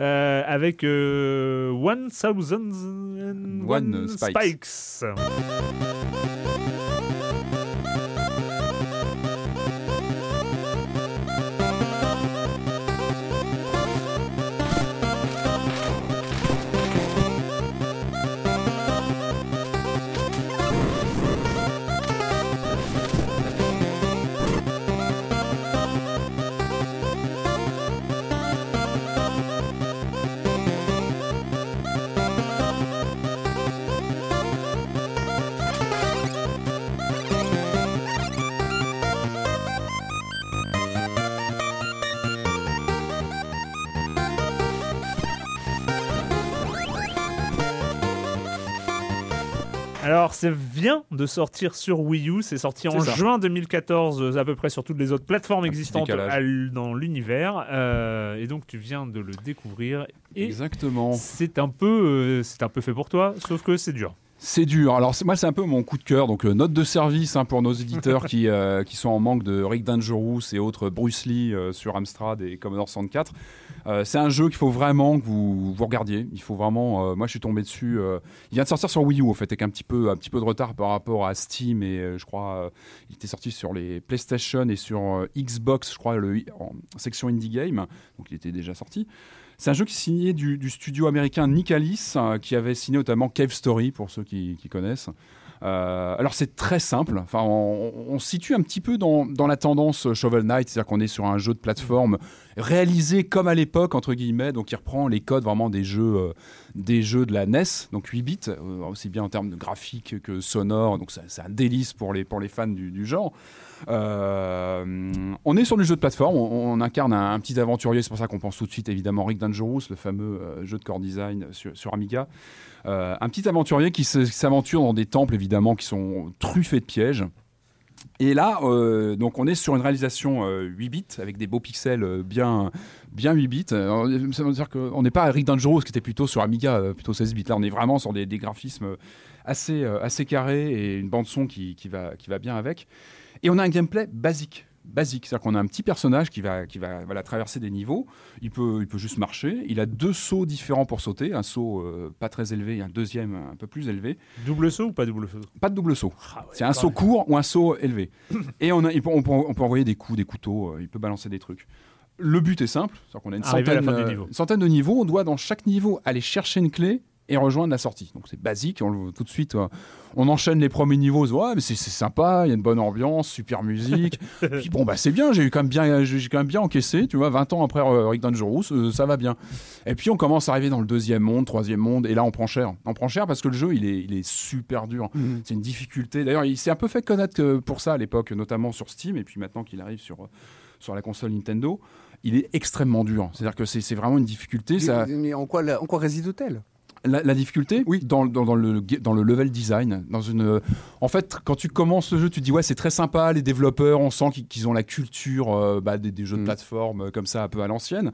euh, avec euh, 1001 One Spikes. Spikes. Alors, ça vient de sortir sur Wii U. C'est sorti en ça. juin 2014, euh, à peu près sur toutes les autres plateformes existantes à dans l'univers. Euh, et donc, tu viens de le découvrir. Et Exactement. c'est un peu, euh, c'est un peu fait pour toi, sauf que c'est dur. C'est dur. Alors moi c'est un peu mon coup de cœur. Donc euh, note de service hein, pour nos éditeurs qui, euh, qui sont en manque de Rick Dangerous et autres Bruce Lee euh, sur Amstrad et Commodore 64. Euh, c'est un jeu qu'il faut vraiment que vous, vous regardiez. Il faut vraiment. moi je suis tombé dessus. il vient de sortir sur Wii U en fait avec un petit peu un petit peu de retard par rapport à Steam et je crois il était sorti sur les PlayStation et sur Xbox je crois le, en section indie game. Donc il était déjà sorti. C'est un jeu qui est signé du, studio américain Nicalis, euh, qui avait signé notamment Cave Story, pour ceux qui, connaissent. Euh, alors c'est très simple, enfin, on, on se situe un petit peu dans, dans la tendance Shovel Knight, c'est-à-dire qu'on est sur un jeu de plateforme réalisé comme à l'époque, entre guillemets, donc il reprend les codes vraiment des jeux, euh, des jeux de la NES, donc 8 bits, euh, aussi bien en termes de graphique que sonore, donc c'est un délice pour les, pour les fans du, genre. Euh, on est sur du jeu de plateforme, on, incarne un, petit aventurier, c'est pour ça qu'on pense tout de suite évidemment Rick Dangerous, le fameux jeu de core design sur, Amiga. Un petit aventurier qui s'aventure dans des temples évidemment qui sont truffés de pièges. Et là, euh, donc on est sur une réalisation euh, 8 bits avec des beaux pixels euh, bien, bien 8 bits. Alors, ça veut dire qu'on n'est pas à Rick Dangerous qui était plutôt sur Amiga, euh, plutôt 16 bits. Là, on est vraiment sur des, graphismes assez, euh, assez carrés et une bande son qui va, qui va bien avec. Et on a un gameplay basique. Basique, c'est-à-dire qu'on a un petit personnage qui va, qui va voilà, traverser des niveaux. Il peut, il peut juste marcher. Il a deux sauts différents pour sauter. Un saut euh, pas très élevé et un deuxième un peu plus élevé. Double saut ou pas double saut? Pas de double saut. Ah ouais, c'est un saut court ou un saut élevé. Et on, a, il peut- on, peut, on peut envoyer des coups, des couteaux, euh, il peut balancer des trucs. Le but est simple, c'est-à-dire qu'on a une centaine, euh, niveau. une centaine de niveaux. On doit dans chaque niveau aller chercher une clé et rejoindre la sortie. Donc c'est basique, on le- tout de suite, euh, on enchaîne les premiers niveaux. Ouais, mais c'est sympa, il y a une bonne ambiance, super musique. Puis bon, bah c'est bien, j'ai quand même bien, j'ai quand même bien encaissé, tu vois, 20 ans après euh, Rick Dangerous, euh, ça va bien. Et puis on commence à arriver dans le deuxième monde, troisième monde, et là on prend cher. On prend cher parce que le jeu, il est, il est super dur. C'est une difficulté. D'ailleurs, il s'est un peu fait connaître que pour ça à l'époque, notamment sur Steam, et puis maintenant qu'il arrive sur, sur la console Nintendo, il est extrêmement dur. C'est-à-dire que c'est c'est vraiment une difficulté. Ça, Mais en quoi, la- en quoi réside-t-elle la, la difficulté Oui. dans, dans, dans le, dans le level design. Dans une, en fait, quand tu commences le jeu, tu te dis ouais, c'est très sympa, les développeurs, on sent qu'ils ont la culture euh, bah, des, des jeux de Mm. plateforme euh, comme ça, un peu à l'ancienne.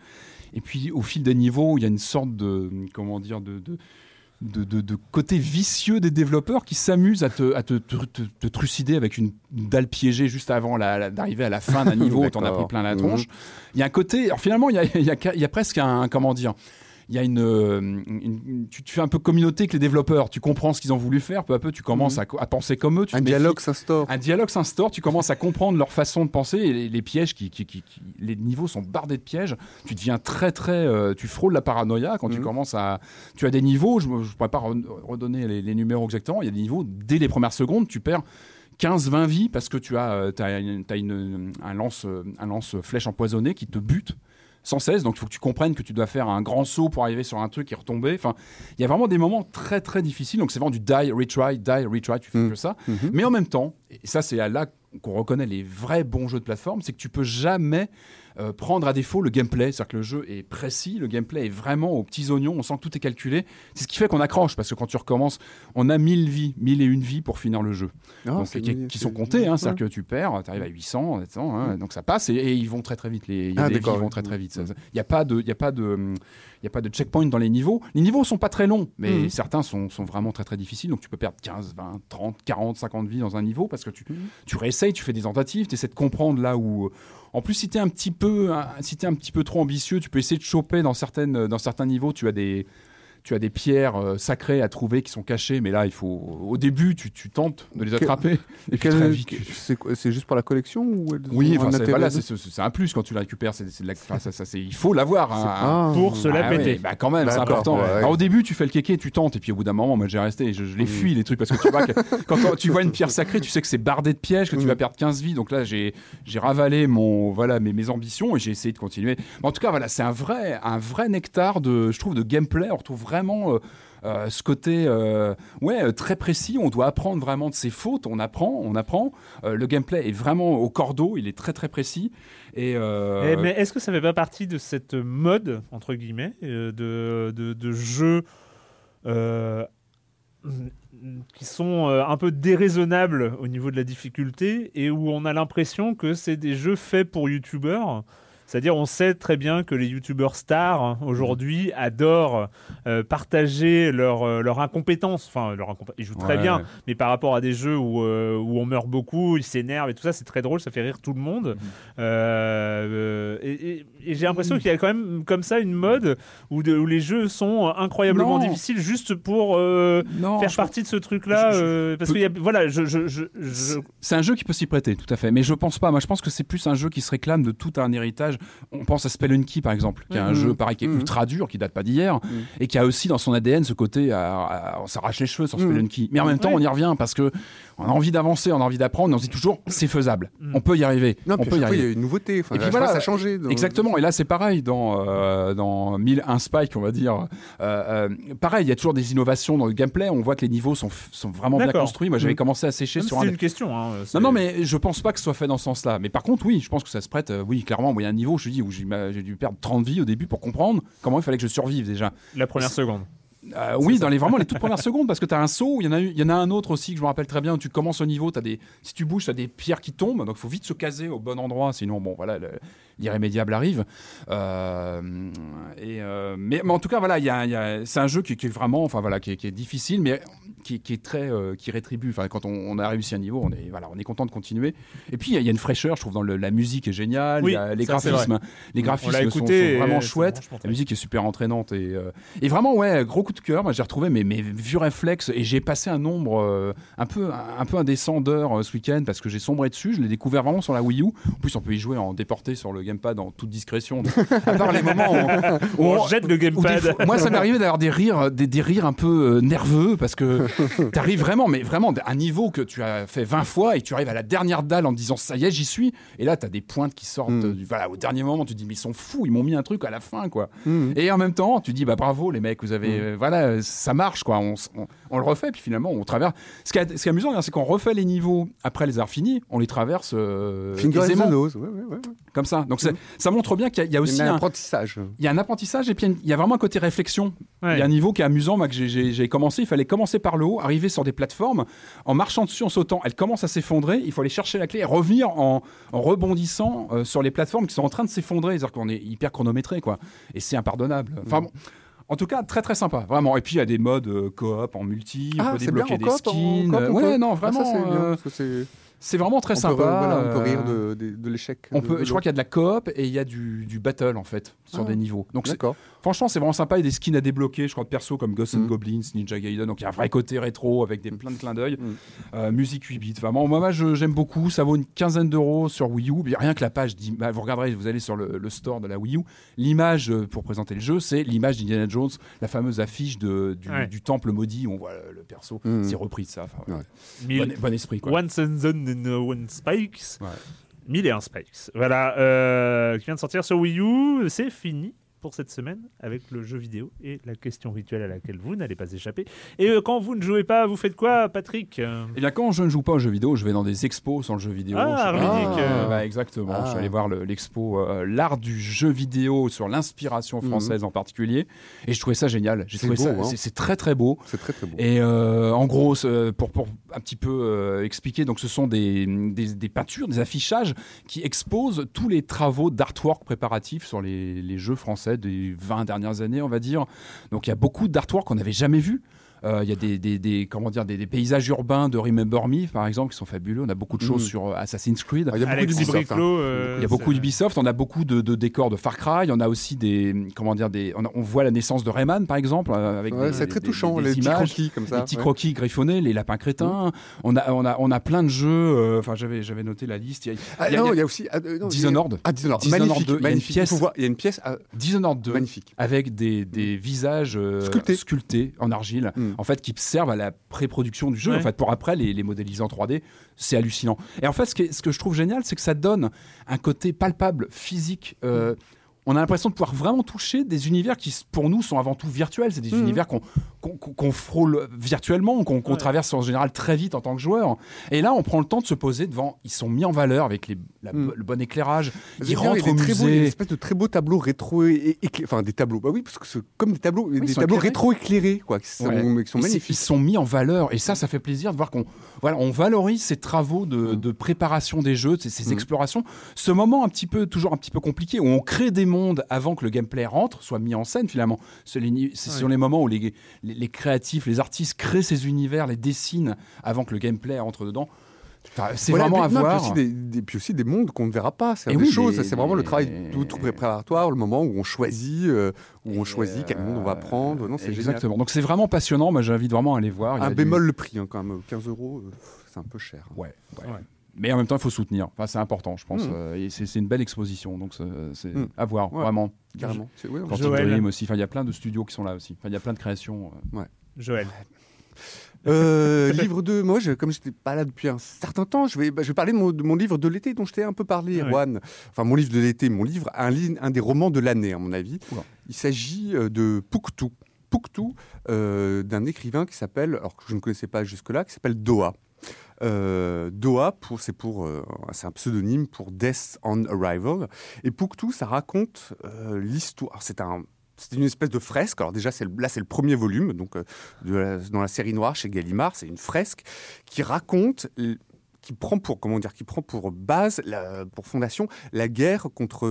Et puis, au fil des niveaux, il y a une sorte de. Comment dire de, de de, de- de côté vicieux des développeurs qui s'amusent à te, à te, te- te- te trucider avec une dalle piégée juste avant d'arriver à la fin d'un niveau où t'en as pris plein la Mhm. tronche. Il y a un côté. Alors finalement, il y a, y a presque un. Comment dire il y a une, euh, une- une- tu, tu fais un peu communauté avec les développeurs. Tu comprends ce qu'ils ont voulu faire. Peu à peu, tu commences à, co- à penser comme eux. Tu Un dialogue s'instaure. Un dialogue s'instaure, tu commences à comprendre leur façon de penser et les, les pièges qui, qui- qui- qui- les niveaux sont bardés de pièges. Tu deviens très très, euh, tu frôles la paranoïa quand tu Mhm. commences à, tu as des niveaux. Je ne pourrais pas re- redonner les, les numéros exactement. Il y a des niveaux dès les premières secondes, tu perds 15-20 vies parce que tu as, euh, une- t'as une- un lance, euh, un lance flèche empoisonné qui te bute sans cesse. Donc il faut que tu comprennes que tu dois faire un grand saut pour arriver sur un truc et retomber. Enfin, il y a vraiment des moments très très difficiles. Donc c'est vraiment du die, retry, die, retry. Tu fais Mhm. que ça. Mhm. Mais en même temps, et ça c'est là qu'on reconnaît les vrais bons jeux de plateforme, c'est que tu peux jamais euh, prendre à défaut le gameplay. C'est-à-dire que le jeu est précis, le gameplay est vraiment aux petits oignons, on sent que tout est calculé. C'est ce qui fait qu'on accroche, parce que quand tu recommences, on a 1000 vies, 1000 et une vies pour finir le jeu. Ah, donc, c'est qui, qui sont comptés, hein, c'est-à-dire que tu perds, tu arrives à 800, 700, hein, donc ça passe, et, et ils vont très très vite. Les, y a Ah, des vies d'accord, vont très très vite. Ça- ça- Il n'y a pas de... Y a pas de il y a pas de checkpoint dans les niveaux. Les niveaux sont pas très longs, mais Mhm. certains sont, sont vraiment très très difficiles. Donc tu peux perdre 15, 20, 30, 40, 50 vies dans un niveau parce que tu, Mhm. tu réessayes, tu fais des tentatives, tu essaies de comprendre là où. euh, En plus, si tu es un petit peu, si t'es un petit peu trop ambitieux, tu peux essayer de choper dans certaines, dans certains niveaux. Tu as des, tu as des pierres euh, sacrées à trouver qui sont cachées, mais là, il faut. Au début, tu, tu tentes de les attraper, et puis très vite. tu- C'est juste pour la collection ou elles Oui, enfin, c'est voilà, un plus quand tu la récupères. C'est c'est de la- enfin, ça, ça, c'est- il faut l'avoir. hein. Ah. Pour se la Ah ouais, péter. bah quand même, c'est important. ouais, ouais. Alors, au début, tu fais le kéké, tu tentes, et puis au bout d'un moment, moi j'ai resté, je, je les fuis les trucs parce que tu vois que quand tu vois une pierre sacrée, tu sais que c'est bardé de pièges, que tu vas perdre 15 vies. Donc là, j'ai j'ai ravalé mon voilà mes, mes ambitions et j'ai essayé de continuer. Mais en tout cas, voilà, c'est un vrai un vrai nectar de je trouve de gameplay. On retrouve vraiment euh, euh, ce côté euh, ouais très précis. On doit apprendre vraiment de ses fautes. On apprend, on apprend. Le gameplay est vraiment au cordeau. Il est très très précis. Eh, mais est-ce que ça fait pas partie de cette mode, entre guillemets, de, de, de qui sont un peu déraisonnables au niveau de la difficulté et où on a l'impression que c'est des jeux faits pour youtubeurs. C'est-à-dire, on sait très bien que les youtubeurs stars hein, aujourd'hui adorent euh, partager leur, euh, leur incompétence. Enfin, leur incomp- ils jouent très Ouais. bien, mais par rapport à des jeux où, euh, où on meurt beaucoup, ils s'énervent et tout ça, c'est très drôle, ça fait rire tout le monde. Euh, euh, et et- et j'ai l'impression qu'il y a quand même comme ça une mode où, de- où les jeux sont incroyablement Non. difficiles juste pour Non, faire partie de ce truc-là. je- parce peu- qu'il y a, voilà, je, je, je, je- C'est un jeu qui peut s'y prêter, tout à fait. Mais je pense pas. Moi, je pense que c'est plus un jeu qui se réclame de tout un héritage. On pense à Spelunky, par exemple, qui est un Mhm. jeu pareil qui est Mhm. ultra dur, qui date pas d'hier, Mhm. et qui a aussi dans son ADN ce côté à, à- on s'arrache les cheveux sur Mhm. Spelunky. Mais en même temps, on y revient parce que on a envie d'avancer, on a envie d'apprendre, et on se dit toujours c'est faisable, Mhm. on peut y arriver, Non, on peut y fois, il y arriver. a une nouveauté. Enfin, Et puis voilà, ça a changé. dans- Exactement, et là c'est pareil dans, euh, dans 1001 Spike, on va dire. Euh, euh, pareil, il y a toujours des innovations dans le gameplay, on voit que les niveaux sont, sont vraiment bien construits. Moi j'avais commencé à sécher Même sur un. c'est une question. hein, Non, non, mais je pense pas que ce soit fait dans ce sens-là. Mais par contre, oui, je pense que ça se prête. oui, clairement, il y a un niveau, je te dis, où j'ai dû perdre 30 vies au début pour comprendre comment il fallait que je survive déjà. La première seconde. Euh, oui, dans les vraiment les toutes premières secondes, parce que tu as un saut, il y en a eu- il y en a un autre aussi que je me rappelle très bien où tu commences au niveau, as des, si tu bouges, tu as des pierres qui tombent, donc il faut vite se caser au bon endroit, sinon bon voilà, le- l'irrémédiable arrive. Euh, et euh, mais, mais en tout cas voilà, il y a, il y a- c'est un jeu qui, qui est vraiment, enfin voilà, qui est, qui est difficile, mais qui, qui est très, euh, qui rétribue. Enfin quand on, on a réussi un niveau, on est voilà, on est content de continuer. Et puis il y, a- il y a une fraîcheur, je trouve, dans le- la musique est géniale, Oui, il y a les graphismes, les graphismes sont, vraiment chouettes. La musique est super entraînante et, euh, et vraiment ouais gros coup de cœur moi j'ai retrouvé mes, mes vieux réflexes et j'ai passé un nombre un peu un, peu indécent d'heures ce week-end parce que j'ai sombré dessus je l'ai découvert vraiment sur la Wii U en plus on peut y jouer en déporté sur le gamepad en toute discrétion Donc, à part les moments où, où On jette le où des gamepad. fois- moi ça m'est arrivé d'avoir des rires des, des rires un peu euh, nerveux parce que t'arrives vraiment mais vraiment à un niveau que tu as fait 20 fois et tu arrives à la dernière dalle en te disant ça y est j'y suis et là t'as des pointes qui sortent Mm. du- voilà au dernier moment tu te dis mais ils sont fous ils m'ont mis un truc à la fin quoi Mhm. et en même temps, tu dis bah bravo les mecs, vous avez Mm. euh, voilà, ça marche quoi. On, s- on- on le refait puis finalement on traverse. Ce qui est, ce qui est amusant, c'est qu'on refait les niveaux après les avoir finis, on les traverse euh, Finger in aisément, the nose. Ouais, ouais, ouais. comme ça. Donc c'est- ça montre bien qu'il y a, il y a Il aussi y a un un, apprentissage. il y a un apprentissage et puis il y a vraiment un côté réflexion. Ouais. Il y a un niveau qui est amusant, moi, que j'ai- commencé. Il fallait commencer par le haut, arriver sur des plateformes. En marchant dessus, en sautant, elle commence à s'effondrer. Il faut aller chercher la clé et revenir en, en rebondissant euh, sur les plateformes qui sont en train de s'effondrer. C'est-à-dire qu'on est hyper chronométré, quoi. Et c'est impardonnable. Enfin bon. En tout cas, très très sympa, vraiment. Et puis il y a des modes euh, coop en multi, on Ah, peut c'est bien débloquer en des coop, en skins. coop, on ouais, peut non, Ah, vraiment. ça, c'est euh, vraiment très on sympa. Peut, voilà, on peut euh, rire de, de- de l'échec. on de- peut, de je crois qu'il y a de la coop et il y a du, du battle en fait sur Ah, des niveaux. Donc. Franchement c'est vraiment sympa. Il y a des skins à débloquer, je crois de perso comme Ghosts and Mm. Goblins, Ninja Gaiden. Donc il y a un vrai côté rétro avec des plein de clins d'œil. Mm. Euh, musique 8 bits. Vraiment, moi, j'aime beaucoup. Ça vaut une quinzaine d'euros sur Wii U. Mais Rien que la page, bah, vous regarderez, vous allez sur le, le store de la Wii U. L'image euh, pour présenter le jeu, c'est l'image d'Indiana Jones, la fameuse affiche de, du, Ouais. du temple maudit où on voit le, perso. Mm. C'est repris de ça. Enfin, Ouais. Mille- bon, bon esprit quoi. One Season and One Spikes. Ouais. 1001 Spikes. Voilà, euh, qui vient de sortir sur Wii U. C'est fini pour cette semaine avec le jeu vidéo et la question rituelle à laquelle vous n'allez pas échapper. Et euh, quand vous ne jouez pas, vous faites quoi, Patrick? Euh, Et bien quand je ne joue pas aux jeux vidéo, je vais dans des expos sur le jeu vidéo. Ah, Je Euh, bah, exactement. Ah. Je suis allé voir le- l'expo euh, l'art du jeu vidéo sur l'inspiration française en particulier, et je trouvais ça génial. J'ai ça, hein. c'est- très très beau. C'est très très beau. Et euh, en gros, pour, pour un petit peu euh, expliquer, donc ce sont des, des, des peintures, des affichages qui exposent tous les travaux d'artwork préparatifs sur les, les jeux français des 20 dernières années, on va dire. Donc il y a beaucoup d'artwork qu'on n'avait jamais vu. Euh, Il y a des, des, des- comment dire, des, des paysages urbains de Remember Me, par exemple, qui sont fabuleux. On a beaucoup de choses Mm. sur euh, Assassin's Creed. Ah, il y a beaucoup d'Ubisoft, hein. Euh, Il y a beaucoup d'Ubisoft, on a beaucoup de, de décors de Far Cry, on a aussi des comment dire des on, a- on voit la naissance de Rayman par exemple avec Ouais, c'est très des- touchant, des les petits images, croquis comme ça. les petits ouais. croquis griffonnés, les lapins crétins. On a on a on a plein de jeux. Enfin j'avais j'avais noté la liste. Il y a, Ah, il y a- non, il y a il y a aussi ah, non, Dishonored. Ah, Dishonored. Dishonored magnifique, 2, il y a une magnifique. pièce- Il faut voir, il y a une pièce ah, Dishonored 2 magnifique. avec des, des visages euh, Sculptés. sculptés en argile, Mm. en fait, qui servent à la pré-production du jeu, Ouais. en fait, pour après les, les modéliser en 3D. C'est hallucinant. Et en fait, ce, que je trouve génial, c'est que ça donne un côté palpable, physique. euh, on a l'impression de pouvoir vraiment toucher des univers qui, pour nous, sont avant tout virtuels. C'est des Mhm. univers qu'on frôle virtuellement, qu'on traverse en général très vite en tant que joueur. Et là, on prend le temps de se poser devant. Ils sont mis en valeur avec les- la- Mhm. le bon éclairage. Ils bien, il y rentrent a au des très beaux- il y a une musée. espèce de très beaux tableaux rétro et, enfin des tableaux. Bah oui, parce que c'est comme des tableaux, des sont tableaux éclairés. rétro éclairés, quoi, qui sont, Ouais. qui sont Et c'est- magnifiques. Ils sont mis en valeur et ça, ça fait plaisir de voir qu'on voilà, on valorise ces travaux de, de préparation des jeux, ces, ces Mm. explorations. Ce moment un petit peu, toujours un petit peu compliqué où on crée des mondes avant que le gameplay rentre, soit mis en scène finalement. C'est Ouais. sur les moments où les, les, les créatifs, les artistes créent ces univers, les dessinent avant que le gameplay rentre dedans. Enfin, C'est Voilà, vraiment à puis- puis voir. aussi des, des- puis aussi des mondes qu'on ne verra pas. C'est oui, choses. C'est vraiment le travail tout, tout préparatoire, le moment où on choisit, euh, où on choisit quel monde on va prendre. Non, c'est génial. Exactement. Donc c'est vraiment passionnant. Moi, j'invite vraiment à aller voir. Il y a Un du- bémol le prix, hein, quand même, 15 euros, euh, c'est un peu cher. Ouais, ouais. Mais en même temps, il faut soutenir. Enfin, c'est important, je pense. Mm. Euh, et c'est une belle exposition, donc c'est c'est Mm. à voir, Ouais, vraiment. carrément. Ouais. Dream aussi. Enfin, il y a plein de studios qui sont là aussi. Enfin, il y a plein de créations. euh. Joël. Euh, livre de. Moi, je, comme je n'étais pas là depuis un certain temps, je vais, bah, je vais parler de mon, de mon livre de l'été dont je t'ai un peu parlé, Ah oui. Erwan. Enfin, mon livre de l'été, mon livre, un, des romans de l'année, à mon avis. Oula. Il s'agit de Pouctou. Pouctou, euh, d'un écrivain qui s'appelle, alors que je ne connaissais pas jusque-là, qui s'appelle Doha. Euh, Doha, pour, c'est pour, euh, c'est un pseudonyme pour Death on Arrival. Et Pouctou, ça raconte euh, l'histoire. C'est un c'est une espèce de fresque. Alors déjà, c'est là, c'est le premier volume, donc dans la série noire chez Gallimard, c'est une fresque qui raconte, qui prend pour comment dire, qui prend pour base, pour fondation, la guerre contre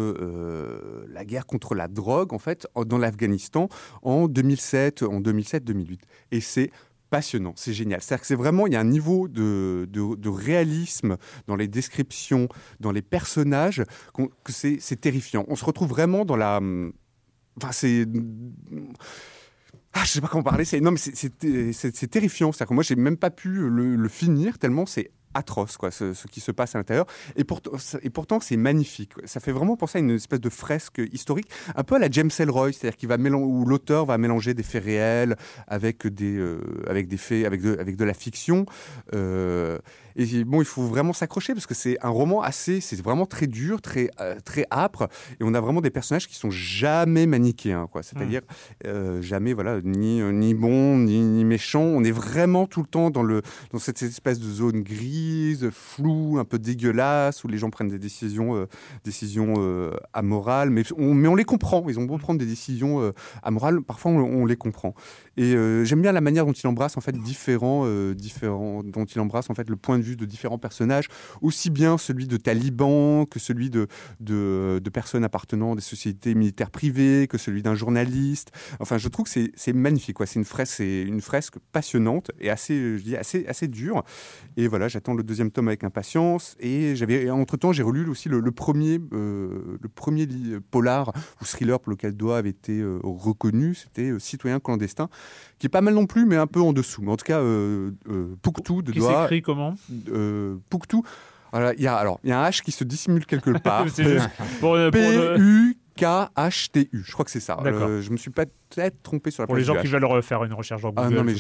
la guerre contre la drogue en fait dans l'Afghanistan en 2007, en 2007-2008. Et c'est passionnant, c'est génial. C'est-à-dire que c'est vraiment, il y a un niveau de, de- réalisme dans les descriptions, dans les personnages, que c'est terrifiant. On se retrouve vraiment dans la... Enfin, c'est... Ah, je sais pas comment parler. C'est non, mais c'est- terrifiant. C'est-à-dire que moi, j'ai même pas pu le finir tellement c'est atroce, quoi, ce, qui se passe à l'intérieur. Et, pourtant- et pourtant, c'est magnifique. Ça fait vraiment penser à une espèce de fresque historique, un peu à la James Ellroy, c'est-à-dire qu'il va mélanger, où l'auteur va mélanger des faits réels avec des, euh, avec des faits, avec de, avec de la fiction. Euh, et bon, il faut vraiment s'accrocher parce que c'est un roman assez, c'est vraiment très dur, très, euh, très âpre, et on a vraiment des personnages qui sont jamais manichéens, quoi. C'est-à-dire euh, jamais, voilà, ni, euh, ni bon, ni, ni méchant. On est vraiment tout le temps dans le, dans cette espèce de zone grise, floue, un peu dégueulasse, où les gens prennent des décisions, décisions euh, amorales, mais on, mais on les comprend. Ils ont beau prendre des décisions amorales, parfois on, on les comprend. Et j'aime bien la manière dont il embrasse en fait différents, différents, dont il embrasse en fait le point de vue de différents personnages, aussi bien celui de talibans que celui de, de, de personnes appartenant à des sociétés militaires privées, que celui d'un journaliste. Enfin, je trouve que c'est- magnifique. quoi. C'est une fresque, c'est une fresque passionnante et assez, je dis, assez, assez dure. Et voilà, j'attends le deuxième tome avec impatience. Et j'avais, entre temps, j'ai relu aussi le, le premier, euh, le premier polar ou thriller pour lequel Doha avait été euh, reconnu. C'était euh, Citoyen clandestin, qui est pas mal non plus, mais un peu en dessous. Mais en tout cas, euh, Pouctou de Qui Doha. s'écrit comment? Euh, Pouctou. Voilà, il y a alors il y a un H qui se dissimule quelque part. C'est juste pour, euh, pour, euh, P U K H T U. Je crois que c'est ça. Euh, je me suis pas peut-être trompé sur la Pour les gens qui veulent refaire une recherche dans Google. Ah non mais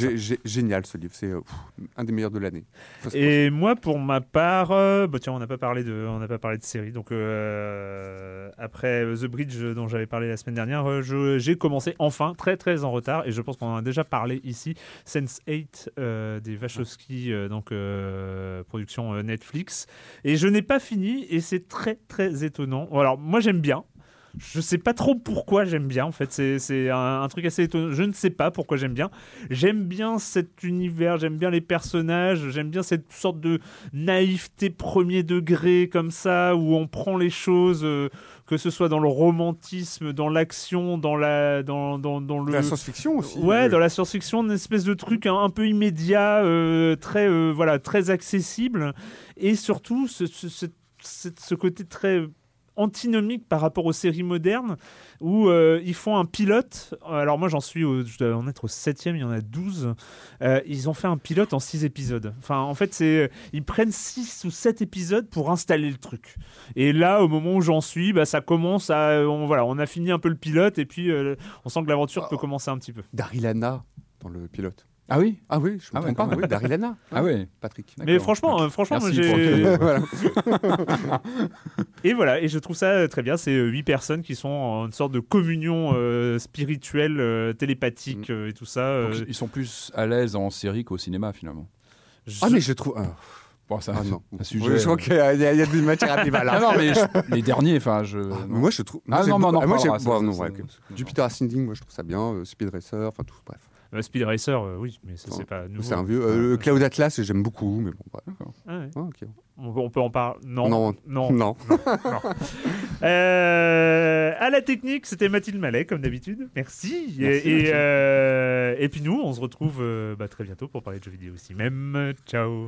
génial ce livre, c'est euh, un des meilleurs de l'année. Et moi, pour ma part, euh, bah tiens, on n'a pas parlé de, on n'a pas parlé de série. Donc euh, après The Bridge dont j'avais parlé la semaine dernière, j'ai commencé enfin très très en retard et je pense qu'on en a déjà parlé ici. Sense 8 euh, des Wachowski, donc production Netflix. Et je n'ai pas fini et c'est très très étonnant. Alors moi j'aime bien. Je sais pas trop pourquoi j'aime bien. En fait, c'est un, un truc assez étonnant. Je ne sais pas pourquoi j'aime bien. J'aime bien cet univers, j'aime bien les personnages, j'aime bien cette sorte de naïveté premier degré comme ça, où on prend les choses, euh, que ce soit dans le romantisme, dans l'action, dans la, dans, dans, dans le La science-fiction aussi. Ouais, euh, dans la science-fiction, une espèce de truc un, un peu immédiat, euh, très voilà, très accessible, et surtout ce, ce, ce, ce- ce côté très antinomique par rapport aux séries modernes où euh, ils font un pilote. Alors moi j'en suis, au, je dois en être au septième, il y en a 12. Euh, ils ont fait un pilote en six épisodes. Enfin en fait c'est, ils prennent six ou sept épisodes pour installer le truc. Et là au moment où j'en suis, bah, ça commence à, on, voilà, on a fini un peu le pilote et puis euh, on sent que l'aventure peut commencer un petit peu. Daryl Hannah dans le pilote. Ah oui? Ah oui, je me Ah ouais, pas. Oui. Ah oui. Patrick. Mais franchement, euh, franchement, moi, Merci j'ai. Voilà. Et voilà, et je trouve ça euh, très bien. C'est euh, huit personnes qui sont en une sorte de communion euh, spirituelle, euh, télépathique euh, et tout ça. Donc, ils sont plus à l'aise en série qu'au cinéma finalement. je- Ah, mais je trouve. ah, Bon, ça, Ah non. un sujet. Oui, je crois qu'il y, a- des matières à débat là. Ah non, mais je- les derniers, enfin, je. Ah, non. moi je trouve. Ah moi, non, moi, bon, non, ouais, ok. ça, Jupiter Ascending, moi je trouve ça bien. euh, Speed Racer, enfin tout, bref. Euh, Speed Racer, euh, oui, mais ça, c'est pas nouveau. C'est un vieux. euh, Cloud Atlas, j'aime beaucoup, mais bon, bref. Ah ouais. Ah. On, peut- on peut en parler. Non. Non. Non. Non. Euh, à la technique, c'était Mathilde Mallet, comme d'habitude. Merci. Merci, et, et, Mathilde. euh, et puis nous, on se retrouve euh, bah, très bientôt pour parler de jeux vidéo aussi. Même. Ciao.